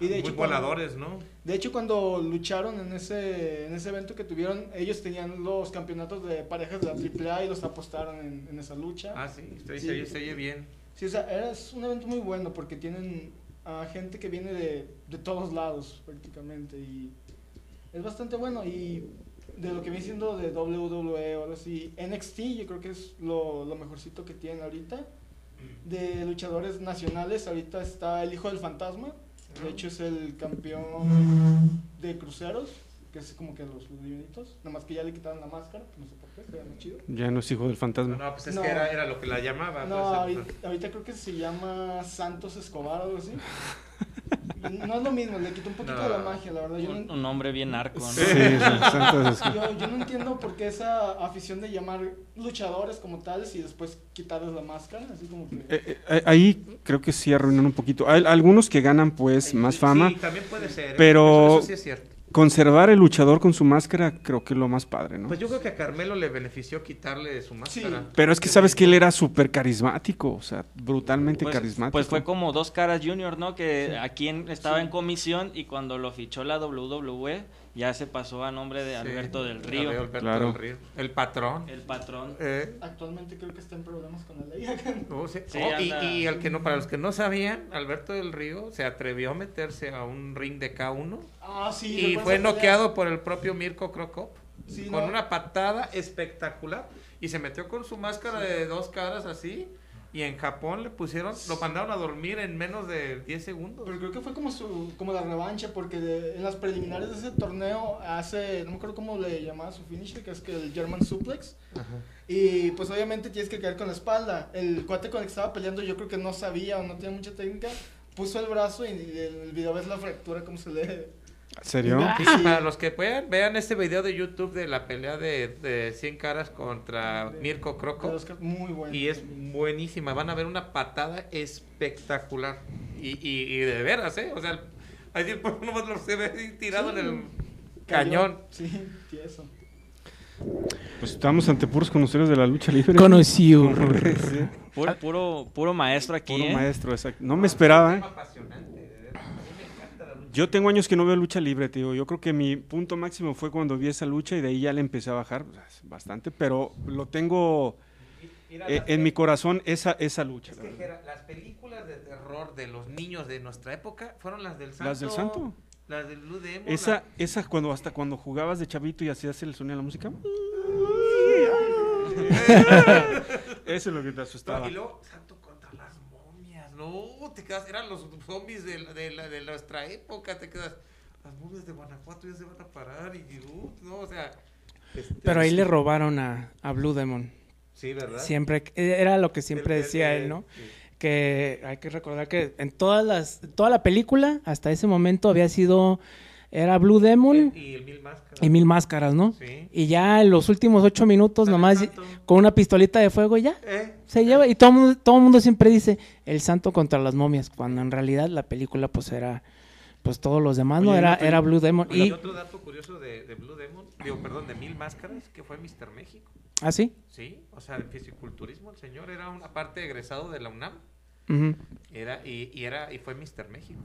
Y de Muy cuando- voladores, ¿no? de hecho, cuando lucharon en ese, en ese evento que tuvieron, ellos tenían los campeonatos de parejas de la AAA y los apostaron en, en esa lucha. Ah, sí, se, Sí. se oye- se oye bien. Sí, o sea, es un evento muy bueno porque tienen a gente que viene de, de todos lados prácticamente y es bastante bueno y de lo que viene siendo de WWE o algo así, NXT yo creo que es lo, lo mejorcito que tienen ahorita. De luchadores nacionales ahorita está el Hijo del Fantasma, de hecho es el campeón de cruceros, que es como que los, los divinitos, nomás que ya le quitaron la máscara, no sé por qué, pero muy chido. Ya no es hijo del fantasma. no, pues es No. que era, era lo que la llamaba. No, pues, ahorita, ahorita creo que se llama Santos Escobar o algo así. No es lo mismo, le quitó un poquito No. de la magia, la verdad. Yo Un, no, un nombre bien narco, ¿no? Sí, sí, Santos es- yo, yo no entiendo por qué esa afición de llamar luchadores como tales y después quitarles la máscara, así como que... Eh, eh, ahí creo que sí arruinan un poquito. Hay algunos que ganan pues más Sí, fama. Sí, también puede ser. ¿eh? pero- Eso, eso sí es cierto. Conservar el luchador con su máscara creo que es lo más padre, ¿no? Pues yo creo que a Carmelo le benefició quitarle su máscara. Pero es que sabes que él era súper carismático, o sea, brutalmente Pues, carismático. pues fue como dos caras Junior, ¿no? Que aquí en- estaba en comisión y cuando lo fichó la WWE ya se pasó a nombre de Sí, Alberto del Río, Alberto Claro. del Río. El patrón. el patrón. Eh, Actualmente creo que está en problemas con la ley. oh, sí. Sí, Oh, y, y el que no, para los que no sabían, Alberto del Río se atrevió a meterse a un ring de K1 ah, sí. y fue noqueado por el propio Mirko Krokop Sí, con no. una patada espectacular y se metió con su máscara de dos caras así y en Japón le pusieron, lo mandaron a dormir en menos de 10 segundos. Pero creo que fue como su como la revancha porque de- en las preliminares de ese torneo hace no me acuerdo cómo le llamaba su finisher que es que el German suplex y pues obviamente tienes que caer con la espalda. El cuate con el que estaba peleando yo creo que no sabía o no tenía mucha técnica, puso el brazo y en el video ves la fractura como se le ¿En serio? Sí, para los que puedan, vean este video de YouTube de la pelea de, de 100 caras contra Mirko de que- muy bueno. Y es buenísima, van a ver una patada espectacular. Y, y, y de veras, ¿eh? O sea, ahí el pueblo nomás lo se ve ahí tirado Sí. en el Cayó. cañón. Sí, tieso. Pues estamos ante puros conocedores de la lucha libre. Puro, puro, puro maestro aquí, Puro ¿eh? maestro, exacto. No me esperaba, ¿eh? apasionante, de veras. A mí me encanta la lucha. Yo tengo años que no veo lucha libre, tío. Yo creo que mi punto máximo fue cuando vi esa lucha y de ahí ya le empecé a bajar bastante, pero lo tengo Mira, eh, en mi corazón esa esa lucha. Es la que verdad. Jera, las películas de terror de los niños de nuestra época fueron las del Santo. ¿Las del Santo? Las del Blue Demon. Esa la- esa cuando hasta cuando jugabas de chavito y hacías el sonido de la música. Eso es lo que te asustaba. Y luego, Santo. No, te quedas, eran los zombies de, la- de, la- de nuestra época. Te quedas, las momias de Guanajuato ya se van a parar. Y, uh, no, o sea. este, Pero ahí le robaron a, a Blue Demon. Sí, ¿verdad? Siempre, era lo que siempre el- decía el- él, ¿no? sí. Que hay que recordar que en todas las, toda la película, hasta ese momento había sido, era Blue Demon Y el Mil Máscaras. y Mil Máscaras, ¿no? Sí. Y ya en los últimos ocho minutos, el nomás santo. con una pistolita de fuego, ya ¿Eh? se lleva. Y todo mundo, todo mundo siempre dice el santo contra las momias, cuando en realidad la película pues era, pues todos los demás, ¿no? Oye, Era, no era Blue Demon. Oye, Y, otro dato curioso de, de Blue Demon, digo, perdón, de Mil Máscaras, que fue Mr. México. ¿Ah, sí? Sí, o sea, en fisiculturismo el señor era una parte egresado de la UNAM. Era, y, y era, y fue Mr. México.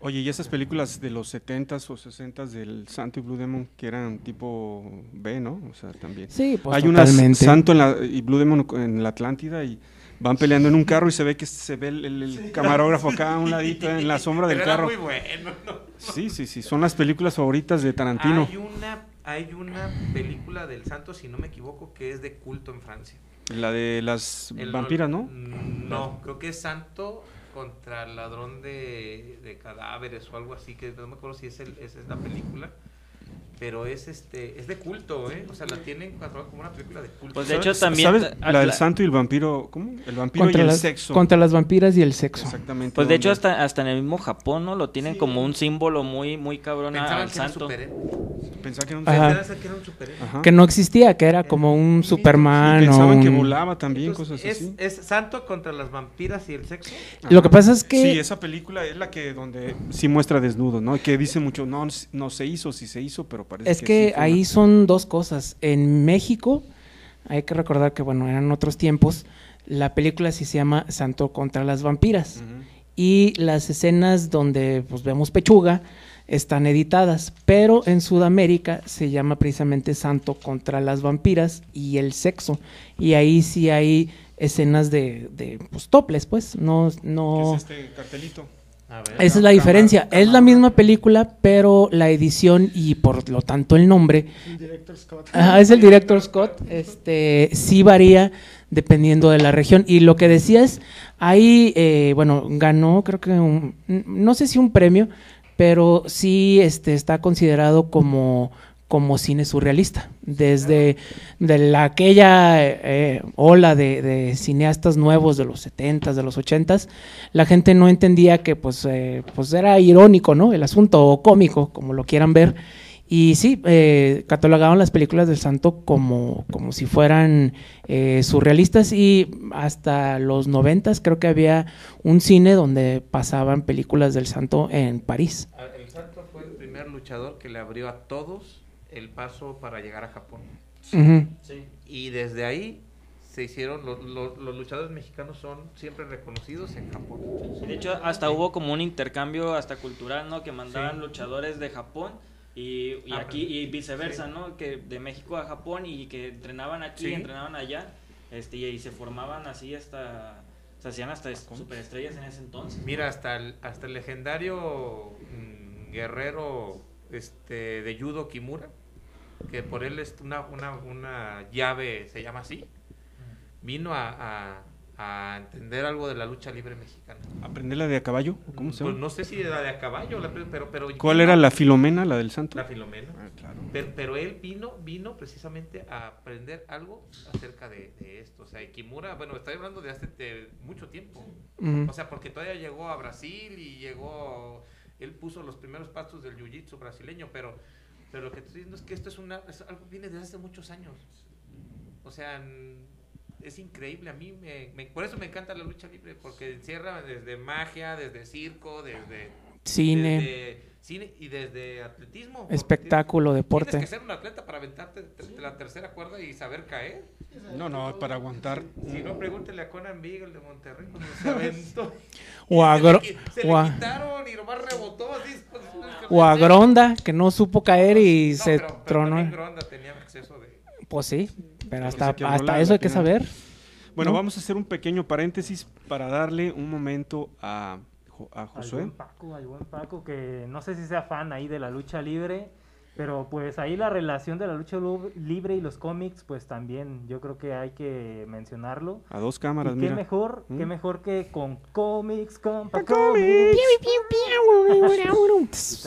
Oye, y esas películas de los 70s o 60s del Santo y Blue Demon que eran tipo B, ¿no? O sea, también. Sí, pues Hay unas. Santo en la, y Blue Demon en la Atlántida y van peleando en un carro y se ve que se ve el, el- el camarógrafo acá a un ladito en la sombra del Pero era carro. muy bueno, ¿no? Sí, sí, sí, son las películas favoritas de Tarantino. Hay una, hay una película del santo, si no me equivoco, que es de culto en Francia. La de las El- vampiras, ¿no? No, creo que es santo contra el ladrón de, de cadáveres o algo así, que no me acuerdo si es el, esa es la película. Pero es este es de culto, ¿eh? O sea, la tienen como una película de culto. Pues de ¿Sabes- hecho también... ¿Sabes? La del Santo y el vampiro, ¿cómo? El vampiro Contra y el las, sexo. contra las vampiras y el sexo. Exactamente. Pues de hecho hasta, hasta en el mismo Japón, ¿no? Lo tienen Sí. como un símbolo muy, muy cabrón Pensaban al que era un santo. Pensaba que era un Ajá. Que era un superhéroe. Ajá. Que no existía, que era como un Sí, Superman Pensaban que un- volaba también, Entonces, cosas es, así. es santo contra las vampiras y el sexo. Lo que pasa es que Sí, esa película es la que donde sí muestra desnudo, ¿no? Y que dice mucho, no, no se hizo, sí se hizo, pero parece Es que que sí fue ahí una- son dos cosas. En México hay que recordar que, bueno, eran otros tiempos. La película sí se llama Santo contra las vampiras. Y las escenas donde pues, vemos pechuga están editadas, pero en Sudamérica se llama precisamente Santo contra las vampiras y el sexo. Y ahí sí hay escenas de, de pues, toples, pues, no... no... ¿Qué es este cartelito? A ver. Esa es la diferencia. Es la misma película, pero la edición y por lo tanto el nombre El director Scott. Ajá, es el director Scott. Este sí varía dependiendo de la región. Y lo que decías, ahí, eh, bueno, ganó, creo que un, no sé si un premio, pero sí este, está considerado como, como cine surrealista. Desde de la, aquella eh, ola de, cineastas nuevos de los 70s, de los 80s, la gente no entendía que pues, eh, pues era irónico, ¿no? El asunto, o cómico, como lo quieran ver. Y sí, eh, catalogaban las películas del santo como, como si fueran eh, surrealistas y hasta los noventas creo que había un cine donde pasaban películas del santo en París. Ah, El Santo fue el primer luchador que le abrió a todos el paso para llegar a Japón. Ujú. Y desde ahí se hicieron, lo- lo- los luchadores mexicanos son siempre reconocidos en Japón. De hecho, hasta hubo como un intercambio hasta cultural, ¿no? Que mandaban Sí. luchadores de Japón y, y Ah, aquí y viceversa, sí. ¿no? Que de México a Japón y que entrenaban aquí, Sí. entrenaban allá, este y se formaban así hasta se hacían hasta es- superestrellas en ese entonces. Mira, hasta el, hasta el legendario mm, guerrero este, de judo Kimura, que por él es una, una, una llave, se llama así, vino a, a- a entender algo de la lucha libre mexicana. ¿Aprenderla de a caballo? ¿Cómo se Pues llama? no sé si era de a caballo, la- pero... pero ¿Cuál era la Filomena, la del santo? La Filomena. Ah, claro. Pero, pero él vino, vino precisamente a aprender algo acerca de, de esto. O sea, y Kimura, bueno, estoy hablando de hace de mucho tiempo. Ujú. O sea, porque todavía llegó a Brasil y llegó, él puso los primeros pasos del jiu-jitsu brasileño, pero, pero lo que estoy diciendo es que esto es una, es algo que viene desde hace muchos años. O sea, es increíble, a mí me, me- por eso me encanta la lucha libre, porque encierra desde magia, desde circo, desde Cine, desde cine y desde atletismo. espectáculo, Tienes deporte. que ser un atleta para aventarte de la tercera cuerda y saber caer. No, no, para aguantar. Si no, pregúntele a Conan Beagle de Monterrey cuando se aventó. O a se le a- quitaron y nomás rebotó así. pues, O a Gronda, que no supo caer y No, se pero- pero tronó. Gronda tenía exceso de... Pues sí, pero hasta, hasta eso hay que saber. Bueno, ¿no? vamos a hacer un pequeño paréntesis para darle un momento a, a Al Josué. buen Paco, al buen Paco, que no sé si sea fan ahí de la lucha libre, pero pues ahí la relación de la lucha lu- libre y los cómics, pues también yo creo que hay que mencionarlo. A dos Y cámaras, qué mira. mejor, qué ¿Mm? mejor que con cómics, compa, cómics.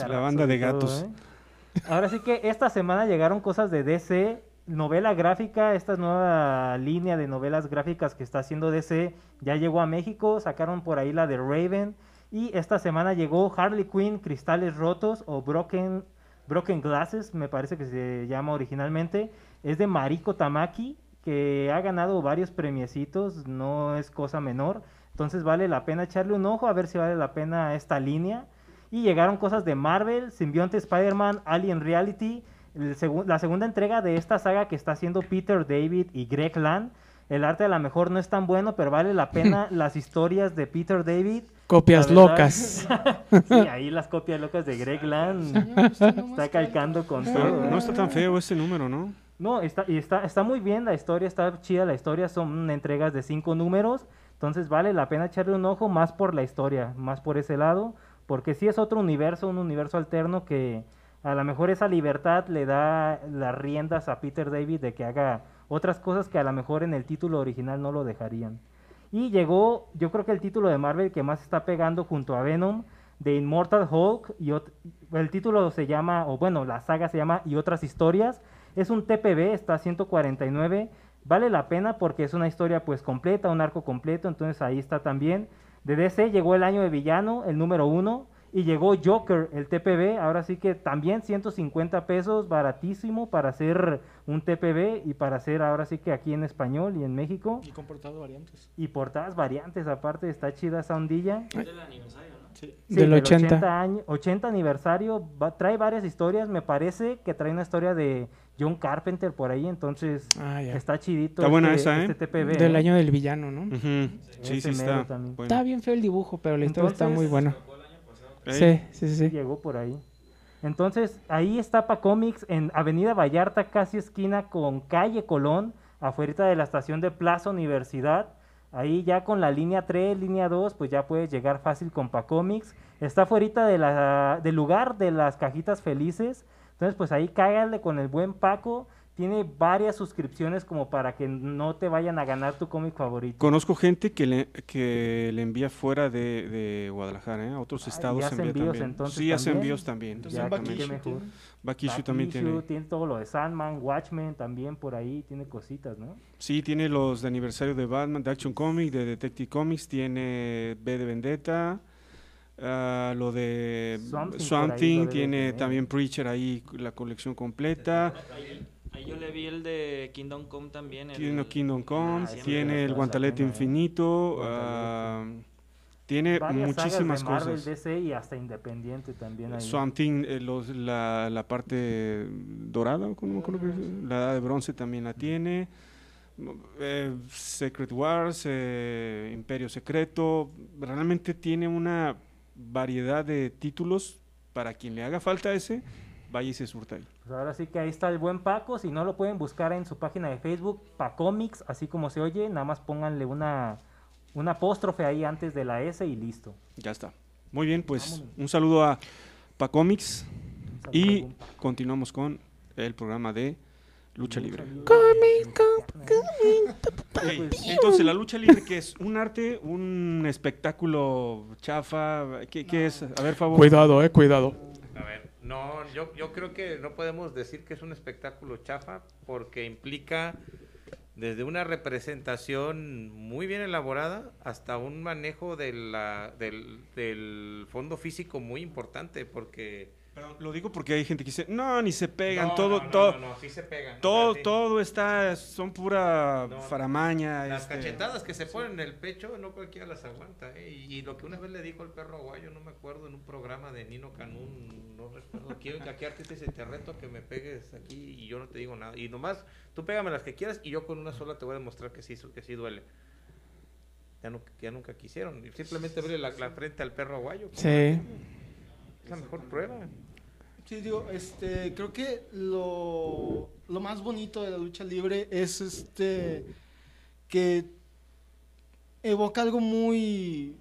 La banda de gatos. ¿eh? Ahora sí que esta semana llegaron cosas de DC, novela gráfica, esta nueva línea de novelas gráficas que está haciendo DC ya llegó a México, sacaron por ahí la de Raven y esta semana llegó Harley Quinn, Cristales Rotos o Broken, Broken Glasses, me parece que se llama originalmente, es de Mariko Tamaki que ha ganado varios premiecitos, no es cosa menor, entonces vale la pena echarle un ojo a ver si vale la pena esta línea. Y llegaron cosas de Marvel, Symbionte Spider-Man, Alien Reality, el segu- la segunda entrega de esta saga que está haciendo Peter David y Greg Land. El arte a lo mejor no es tan bueno, pero vale la pena las historias de Peter David. Copias verdad- locas. sí, ahí las copias locas de Greg Land. Está calcando con todo. ¿eh? no está tan feo ese número, ¿no? No, está, y está, está muy bien, la historia está chida, la historia son entregas de cinco números, entonces vale la pena echarle un ojo más por la historia, más por ese lado, porque sí es otro universo, un universo alterno que a lo mejor esa libertad le da las riendas a Peter David de que haga otras cosas que a lo mejor en el título original no lo dejarían. Y llegó, yo creo que el título de Marvel que más está pegando junto a Venom, de Immortal Hulk, y el título se llama, o bueno, la saga se llama Y otras historias. Es un TPB, está a 149. Vale la pena porque es una historia pues completa, un arco completo, entonces ahí está también. De DC llegó el año de villano, el número uno, y llegó Joker, el TPB, ahora sí que también 150 pesos, baratísimo para hacer un TPB y para hacer ahora sí que aquí en español y en México. Y con portada variantes. Y portadas variantes, aparte está chida esa ondilla. Es del aniversario, ¿no? Sí. Sí, Del 80. año- 80 aniversario, va- trae varias historias, me parece que trae una historia de John Carpenter por ahí, entonces Ah, ya. está chidito. Está buena este, esa, ¿eh? este TPB. Del ¿eh? año del villano, ¿no? Sí, está. también. bueno. Está bien feo el dibujo, pero la historia está muy buena. Sí, sí, sí. sí. Llegó por ahí. Entonces, ahí está Pa Comics en Avenida Vallarta, casi esquina con Calle Colón, afuera de la estación de Plaza Universidad. Ahí ya con la línea 3, línea 2, pues ya puedes llegar fácil con Pa Comics. Está afuera de la, del lugar de las cajitas felices. Entonces, pues ahí cágale con el buen Paco. Tiene varias suscripciones como para que no te vayan a ganar tu cómic favorito. Conozco gente que le, que le envía fuera de, de Guadalajara, ¿eh? a otros Ah, y estados hace envía envíos, también. entonces, sí, hace también. envíos también. Entonces, Ya, Bakishu también Bakishu, tiene. tiene todo lo de Sandman, Watchmen también por ahí, tiene cositas, ¿no? Sí, tiene los de aniversario de Batman, de Action Comics, de Detective Comics, tiene B de Vendetta, ah, lo de Swamp Thing por Swamp ahí Thing, lo debe tiene tener. también Preacher ahí, la colección completa, Ahí, yo le vi el de Kingdom Come también. el- tiene Kingdom Come, Ah, tiene el Guantelete. Infinito, Guantelete. ah, tiene Varias muchísimas de Marvel, cosas. DC y hasta Independiente también ahí. Swamp Thing, eh, los- la, la parte dorada, ¿cómo es? la edad de bronce también la tiene. Eh, Secret Wars, eh, Imperio Secreto, realmente tiene una variedad de títulos para quien le haga falta ese, vaya y se surta ahí. Pues ahora sí que ahí está el buen Paco, si no lo pueden buscar en su página de Facebook, Pacomics, así como se oye, nada más pónganle una, un apóstrofe ahí antes de la S y listo. Ya está. Muy bien, pues Vámonos. un saludo a Pacomics saludo al y continuamos con el programa de Lucha Libre. Ok, Entonces, la lucha libre, que es? ¿Un arte? ¿Un espectáculo chafa? ¿Qué, qué es? A ver, favor. Cuidado, eh, cuidado. No, yo, yo creo que no podemos decir que es un espectáculo chafa porque implica desde una representación muy bien elaborada hasta un manejo de la, del, del fondo físico muy importante porque... Perdón, lo digo porque hay gente que dice, no, ni se pegan, No, todo, no, no, todo, no, no, sí se pegan. todo, sí. todo está, son pura No, faramaña. Las este, cachetadas que se ponen en el pecho, no cualquiera las aguanta. ¿eh? Y, y lo que una vez le dijo el perro aguayo, no me acuerdo, en un programa de Nino Canún, no recuerdo. Aquí, aquí artista dice, te reto a que me pegues aquí y yo no te digo nada. Y nomás, tú pégame las que quieras y yo con una sola te voy a demostrar que sí, que sí duele. Ya, no, ya nunca quisieron. Simplemente verle la, la frente al perro aguayo. ¿cómo Sí. Es la mejor prueba. Sí, digo, este, creo que lo, lo más bonito de la lucha libre es este que evoca algo muy,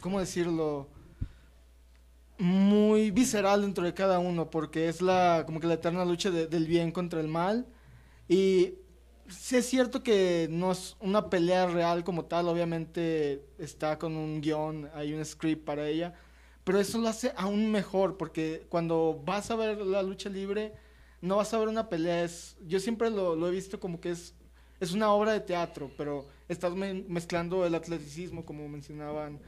¿cómo decirlo? Muy visceral dentro de cada uno, porque es la, como que la eterna lucha de- del bien contra el mal. Y sí es cierto que no es una pelea real como tal, obviamente está con un guion, hay un script para ella, pero eso lo hace aún mejor, porque cuando vas a ver la lucha libre, no vas a ver una pelea, es, yo siempre lo, lo he visto como que es, es una obra de teatro, pero estás me- mezclando el atleticismo, como mencionaban,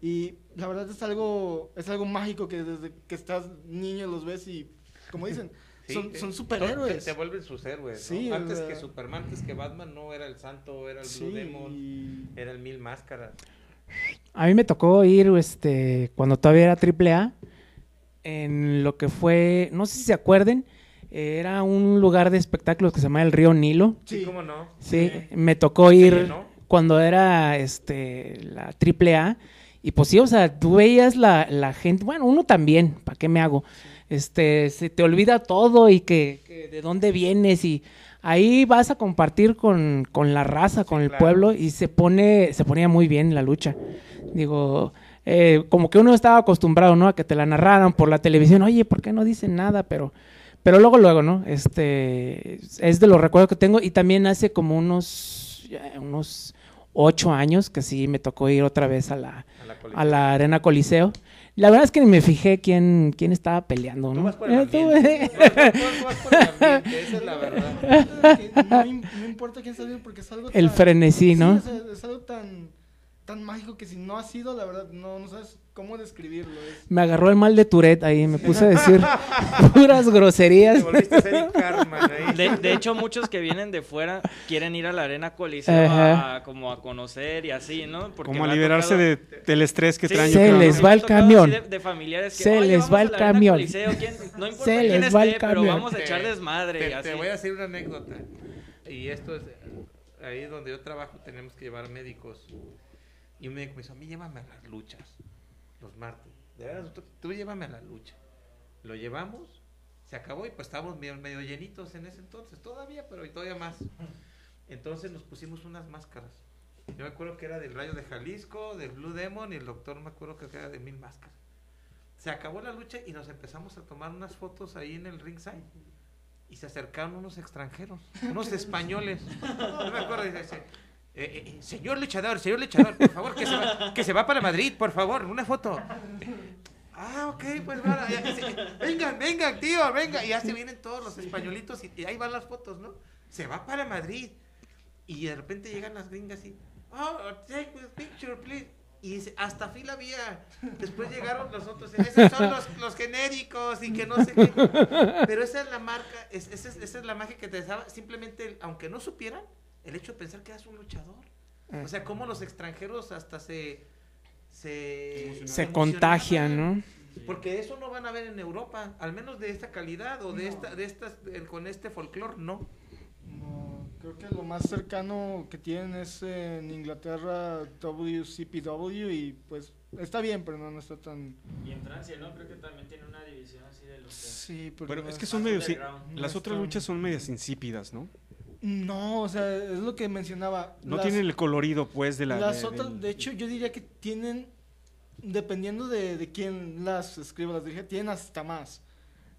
y la verdad es algo, es algo mágico que desde que estás niño los ves y, como dicen, Sí, son, te- son superhéroes. se vuelven sus héroes. ¿no? Sí, antes que Superman, antes que Batman, no era el santo, era el Blue Sí, Demon, y- era el Mil Máscaras. A mí me tocó ir, este, cuando todavía era AAA, en lo que fue, no sé si se acuerden, era un lugar de espectáculos que se llama el Río Nilo. Sí, cómo no. Sí, me tocó ir cuando era este la AAA y pues sí, o sea, tú veías la, la gente, bueno, uno también, ¿para qué me hago? Este, se te olvida todo y que, que de dónde vienes y ahí vas a compartir con, con la raza, con el claro. pueblo y se pone, se ponía muy bien la lucha. Digo, eh, como que uno estaba acostumbrado, ¿no? A que te la narraran por la televisión, oye, ¿por qué no dicen nada? Pero, pero luego, luego, ¿no? Este, es de los recuerdos que tengo y también hace como unos, unos ocho años que sí me tocó ir otra vez a la, A la, a la Arena Coliseo. La verdad es que ni me fijé quién, quién estaba peleando, Tú ¿no? vas por el Eh, tú- ambiente. Tú vas- tú vas por el ambiente, esa es la verdad. no, no importa quién salga porque es algo El tan- frenesí, ¿no? Sí, sea, es algo tan, tan mágico que si no ha sido, la verdad, no, no sabes cómo describirlo. Es... Me agarró el mal de Tourette ahí, me puse a decir puras Te groserías. a ser ahí. De, de hecho, muchos que vienen de fuera quieren ir a la arena Coliseo a, como a conocer y así, ¿no? Porque Como a liberarse tocado- de, del estrés que Sí, traen. Se les va el camión. De, de familiares que Se "Oye, les va el camión". No importa Se quién les va el esté, pero camión. vamos a echar desmadre Te, y así. te voy a decir una anécdota. Y esto es ahí donde yo trabajo, tenemos que llevar médicos. Y me dijo, a mí llévame a las luchas, los martes. De veras, tú, llévame a la lucha. Lo llevamos, se acabó y pues estábamos medio, llenitos en ese entonces, todavía, pero todavía más. Entonces nos pusimos unas máscaras. Yo me acuerdo que era del Rayo de Jalisco, del Blue Demon y el doctor me acuerdo que era de Mil Máscaras. Se acabó la lucha y nos empezamos a tomar unas fotos ahí en el ringside. Y se acercaron unos extranjeros, unos españoles. No me acuerdo. dice, eh, eh, señor luchador, señor luchador, por favor, que se, va, que se va para Madrid, por favor, una foto. Ah, ok, pues va. ya, Vengan, vengan, tío, venga. Y ya se vienen todos los españolitos y, y ahí van las fotos, ¿no? Se va para Madrid. Y de repente llegan las gringas y, oh, take a picture, please. Y dice, hasta fila había. Después llegaron los otros, esos son los, los genéricos y que no sé qué. Pero esa es la marca, es- esa, es, esa es la magia que te daba. Simplemente, aunque no supieran, el hecho de pensar que eras un luchador. O sea, cómo los extranjeros hasta se... Se, Se contagian, ¿no? Porque eso no van a ver en Europa, al menos de esta calidad o de esta, de estas, eh, con este folclore, no. No, creo que lo más cercano que tienen es en Inglaterra WCPW y pues está bien, pero no, no está tan... Y en Francia, ¿no? Creo que también tiene una división así de los... Sí, pero es que son más medio... underground. Las otras luchas son medias insípidas, ¿no? No, o sea, es lo que mencionaba. No Las- tienen el colorido, pues, de la... Las de- otras, del- de hecho, yo diría que tienen, dependiendo de, de quién las escriba, las dirige, tienen hasta más.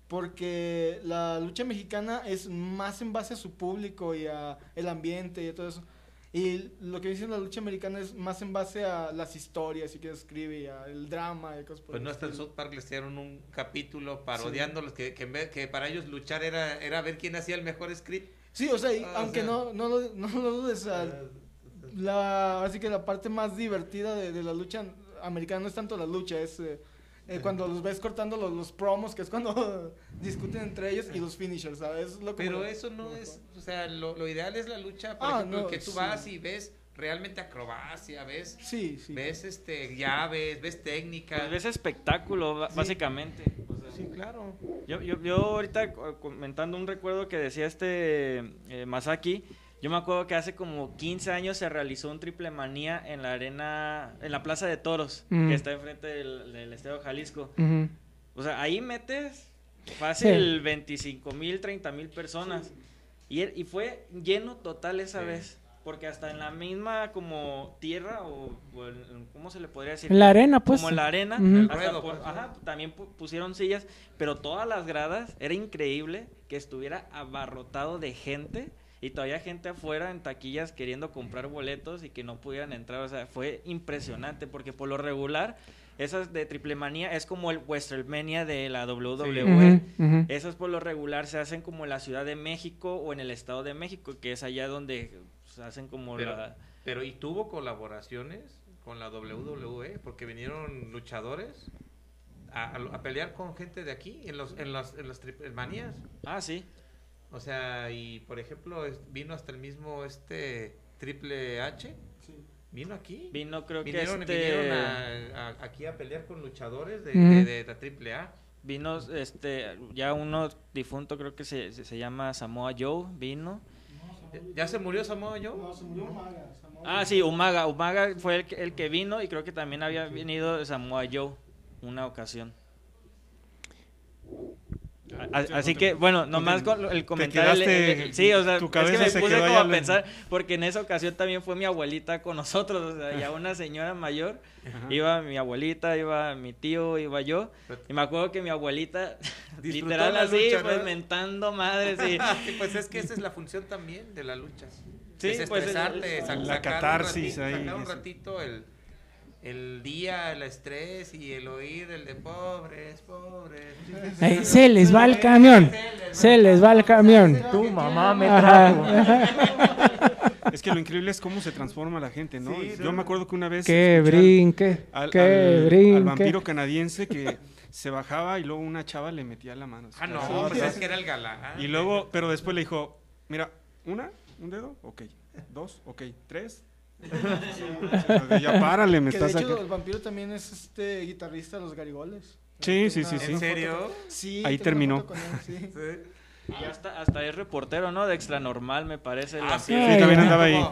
Porque la lucha mexicana es más en base a su público y a el ambiente y a todo eso. Y lo que dice la lucha americana es más en base a las historias y que escribe y al drama y cosas por Pues no hasta el. South Park les hicieron un capítulo parodiándolos, que, que para ellos luchar era, era ver quién hacía el mejor script. Sí, o sea, Ah, o aunque sea. no, no, lo, no lo dudes, o Ah, la, así que la parte más divertida de, de la lucha americana no es tanto la lucha, es eh, eh, cuando los ves cortando los, los promos, que es cuando discuten entre ellos, y los finishers, ¿sabes? Es lo que Pero eso no es, o sea, lo, lo ideal es la lucha, por Ah, ejemplo, no, que tú sí. vas y ves realmente acrobacia, ves, Sí, sí. ves este llaves, ves técnica. Pues ves espectáculo, básicamente. O sea, Sí, claro. Yo, yo, yo ahorita co- comentando un recuerdo que decía este eh, Masaki, yo me acuerdo que hace como 15 años se realizó un triple manía en la arena, en la Plaza de Toros, Mm. que está enfrente del, del Estadio Jalisco. O sea, ahí metes fácil 25 mil, 30 mil personas. Y, y fue lleno total esa Sí. vez. Porque hasta en la misma como tierra o, o en- ¿cómo se le podría decir? En la arena, pues. Como en la arena. Ruedo, por- pues, ajá, también pu- pusieron sillas. Pero todas las gradas, era increíble que estuviera abarrotado de gente. Y todavía gente afuera en taquillas queriendo comprar boletos y que no pudieran entrar. O sea, fue impresionante. Porque por lo regular, esas de Triple Manía es como el WrestleMania de la WWE. Esas por lo regular se hacen como en la Ciudad de México o en el Estado de México, que es allá donde se hacen como Pero, la... pero y tuvo colaboraciones con la WWE, porque vinieron luchadores a, a- a pelear con gente de aquí, en los, en las, en las triple manías. Ah, sí. O sea, y por ejemplo, vino hasta el mismo este Triple H. Vino aquí. Vino creo vinieron, que este... vinieron a- a- aquí a pelear con luchadores de, de la Triple A. Vino este, ya uno difunto creo que se, se, se llama Samoa Joe, vino. ¿Ya se murió Samoa Joe? No, se murió Maga, Samoa Ah, sí, Umaga. Umaga fue el que, el que vino y creo que también había venido Samoa Joe una ocasión. Así que, bueno, nomás con el comentario. el- quedaste- el- el- sí, o sea, tu es que me se puse como a en- pensar, porque en esa ocasión también fue mi abuelita con nosotros, o sea, ya una señora mayor. Ajá. Iba mi abuelita, iba mi tío, iba yo. Y me acuerdo que mi abuelita, literal la así, lucha, pues ¿no? mentando madres y. Sí, pues es que esa es la función también de la lucha. Sí, pues, es- sa- La sacar un catarsis ratito- ahí, sacar un ratito el, el día, el estrés y el oír el de pobres, pobres. Se les va el camión. Se les va el camión. Tu mamá me trajo. Es que lo increíble es cómo se transforma la gente, ¿no? Sí, Yo me acuerdo que una vez Que brinque. al, Que al- vampiro canadiense que se bajaba y luego una chava le metía la mano. Ah, no, pues es que era el galán. Y luego, pero después le dijo, mira, una, un dedo, ok, dos, ok, tres. Ya párale, me Que de estás hecho acá. el vampiro también es este guitarrista de los Garigoles. Sí, sí, sí, sí. ¿En serio? Sí, Ahí terminó. foto con él, sí. Sí. Y hasta, hasta es reportero, ¿no? De Extra Normal, me parece. Ah, sí, también andaba ahí.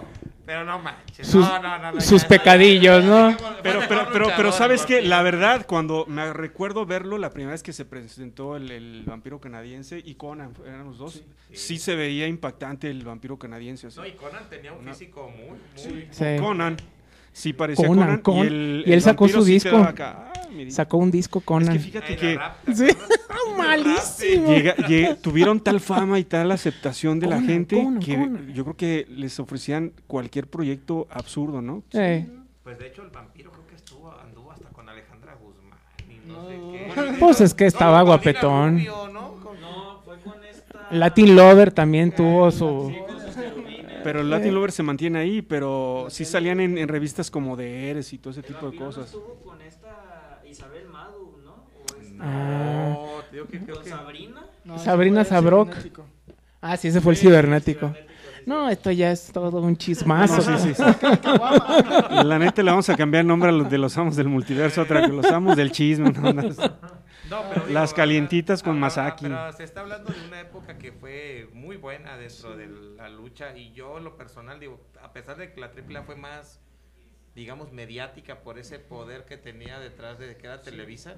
Pero no manches. Sus- no, no, no, no, sus pecadillos, ¿no? Pero, pero, pero, pero ¿sabes qué? La verdad, cuando me recuerdo verlo la primera vez que se presentó el, el vampiro canadiense y Conan, eran los dos, sí, se veía impactante el vampiro canadiense. así. No, y Conan tenía un físico muy, muy... Sí. Conan, sí parecía Conan, Conan, Conan. y el, Y él el sacó su disco. acá. Sacó un disco Es Conan. que fíjate Ay, que la rap, ¿te Sí. Malísimo. llega- llega- tuvieron tal fama y tal aceptación de la Conan, gente Conan, que Conan. yo creo que les ofrecían cualquier proyecto absurdo, ¿no? Eh, Pues de hecho el vampiro creo que estuvo, anduvo hasta con Alejandra Guzmán y no, No. sé qué. Pues es que estaba con Paulina guapetón. Rubio, ¿no? Con- No, fue con esta. Latin Lover también tuvo su. Pero el Latin Lover se mantiene ahí, pero sí salían en, en revistas como de Eres y todo ese El tipo de no cosas. estuvo con esta Isabel Madu, ¿no? O esta. Ah. No, te digo que creo con que... Sabrina. No, Sabrina Sabrok. Ah, sí, ese fue el cibernético. No, esto ya es todo un chismazo. No, sí, sí, sí. Caguama. La neta le vamos a cambiar nombre a los de los amos del multiverso, otra que los amos del chisme. ¿no? Las- No, pero digo, Las calientitas con Masaki. Pero se está hablando de una época que fue muy buena dentro de la lucha y yo lo personal digo, a pesar de que la AAA fue más, digamos, mediática por ese poder que tenía detrás de que era Televisa,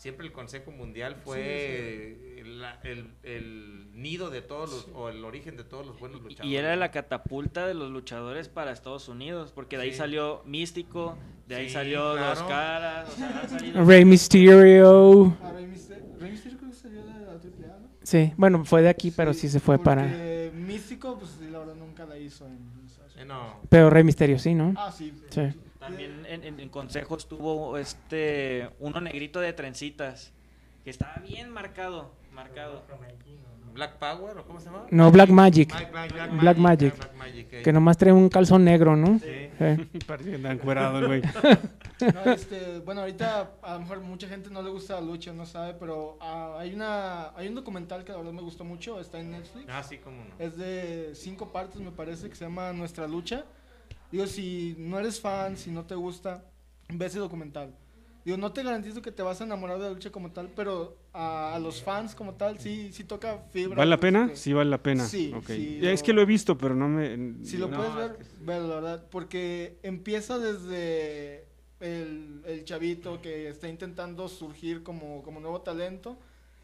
siempre el Consejo Mundial fue la- el, el nido de todos los, o el origen de todos los buenos luchadores. Y era la catapulta de los luchadores para Estados Unidos, porque de ahí Sí. salió Místico, de ahí Sí, salió Dos claro. Caras, o sea, salido- Rey Mysterio. Ah, Rey Mysterio, Rey Mysterio creo que salió de la AAA, ¿no? Sí, bueno, fue de aquí, pero sí se fue para. Místico, pues sí, la verdad nunca la hizo en Eh, no, Pero Rey Mysterio sí, ¿no? Ah, sí. Sí. También en, en- en consejos tuvo este uno negrito de trencitas, que estaba bien marcado, marcado. Black Power o cómo se llama? No, Black Magic. Black, Black- Black Black Magic, Magic. Black Magic, eh. Que nomás trae un calzón negro, ¿no? Sí. Sí. Parecía tan encuerado el güey. No, este, bueno, ahorita a lo mejor mucha gente no le gusta la lucha, no sabe, pero ah, hay una hay un documental que la verdad me gustó mucho, está en Netflix. Ah, sí, cómo no. Es de cinco partes, me parece, que se llama Nuestra Lucha. Digo, si no eres fan, si no te gusta, ve ese documental. Digo, no te garantizo que te vas a enamorar de la lucha como tal, pero a, a los fans como tal, sí, sí toca fibra. ¿Vale la pues, pena? que- Sí, vale la pena. Sí, Ok. sí, es lo- que lo he visto, pero no me... Si lo no. puedes es ver, sí. la verdad, porque empieza desde el, el chavito que está intentando surgir como, como nuevo talento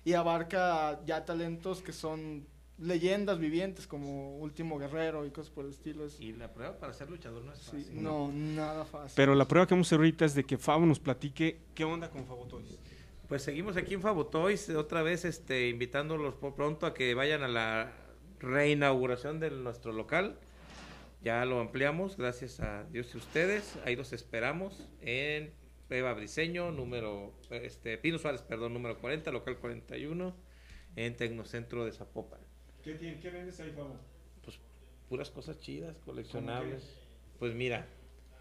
y abarca ya talentos que son leyendas vivientes como Último Guerrero y cosas por el estilo. Es, Y la prueba para ser luchador no es sí, fácil. no, nada fácil. Pero la prueba que vamos a hacer ahorita es de que Fabo nos platique qué onda con Fabo Toys. Pues seguimos aquí en Fabotoys, otra vez este, invitándolos por pronto a que vayan a la reinauguración de nuestro local. Ya lo ampliamos, gracias a Dios y ustedes. Ahí los esperamos en Eva Briseño, número, este, Pino Suárez, perdón, número 40, local 41, en Tecnocentro de Zapopan. ¿Qué, qué vendes ahí, Fabo? Pues puras cosas chidas, coleccionables. Pues mira,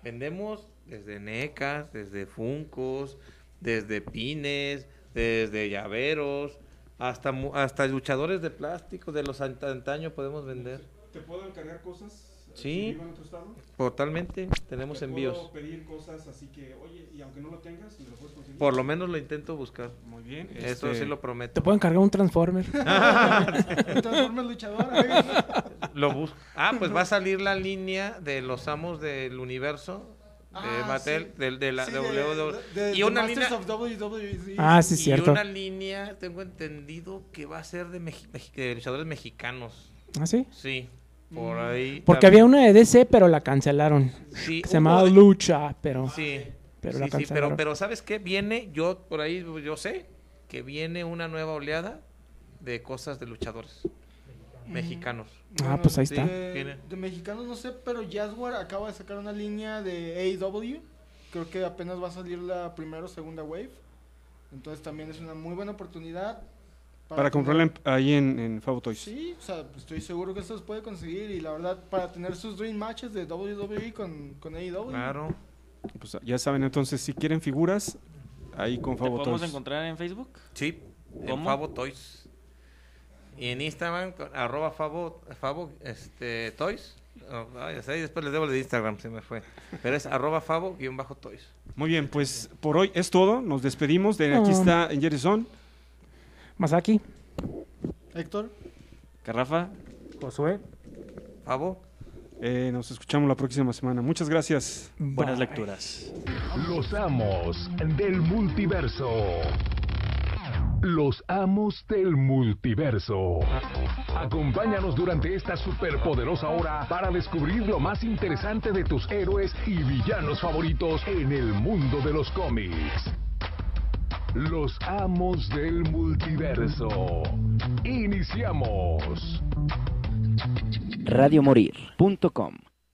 vendemos desde necas, desde funcos, desde pines, desde llaveros, hasta hasta luchadores de plástico de los ant- antaño podemos vender. ¿Te puedo encargar cosas? Sí. si vivo en otro estado? Totalmente, tenemos Te envíos. puedo pedir cosas así que, oye, y aunque no lo tengas, me lo puedes conseguir. Por lo menos lo intento buscar. Muy bien. Eso este, sí lo Te prometo. pueden cargar un Transformer. Un Transformer luchador. Lo busco. Ah, pues va a salir la línea de los amos del universo de Ah, Mattel, sí. de la Sí, WWE. de- y una línea WWE, sí. Ah, sí, es y cierto. una línea, tengo entendido que va a ser de, mexi- de luchadores mexicanos. ¿Ah, sí? Sí, por Mm. ahí. Porque había una de DC, pero la cancelaron. Sí, se llamaba de- Lucha, pero. Sí, pero sí, la sí, pero, cancelaron. pero ¿sabes qué? Viene, yo por ahí, yo sé que viene una nueva oleada de cosas de luchadores mexicanos. Ah, pues ahí está. De, mexicanos no sé, pero Jaguar acaba de sacar una línea de AEW creo que apenas va a salir la primera o segunda wave. Entonces también es una muy buena oportunidad. Para, tener- comprarla en- ahí en, en Fabo Toys. Sí, o sea, estoy seguro que esto se puede conseguir y la verdad para tener sus dream matches de WWE con, con AEW. Claro. Pues ya saben, entonces, si quieren figuras, ahí con ¿Te Fabo podemos Toys. encontrar en Facebook? Sí, en ¿Cómo? Favo Toys. Y en Instagram, con- arroba Favo, Favo este, Toys. Oh, sé, después les debo el de Instagram, se me fue. Pero es arroba Favo guion bajo Toys. Muy bien, pues por hoy es todo. Nos despedimos. De aquí está en Jerison. Masaki. Héctor, Carrafa. Josué. Favo. Eh, nos escuchamos la próxima semana. Muchas gracias. Buenas lecturas. Los amos del multiverso. Los amos del multiverso. Acompáñanos durante esta superpoderosa hora para descubrir lo más interesante de tus héroes y villanos favoritos en el mundo de los cómics. Los amos del multiverso. Iniciamos. radiomorir.com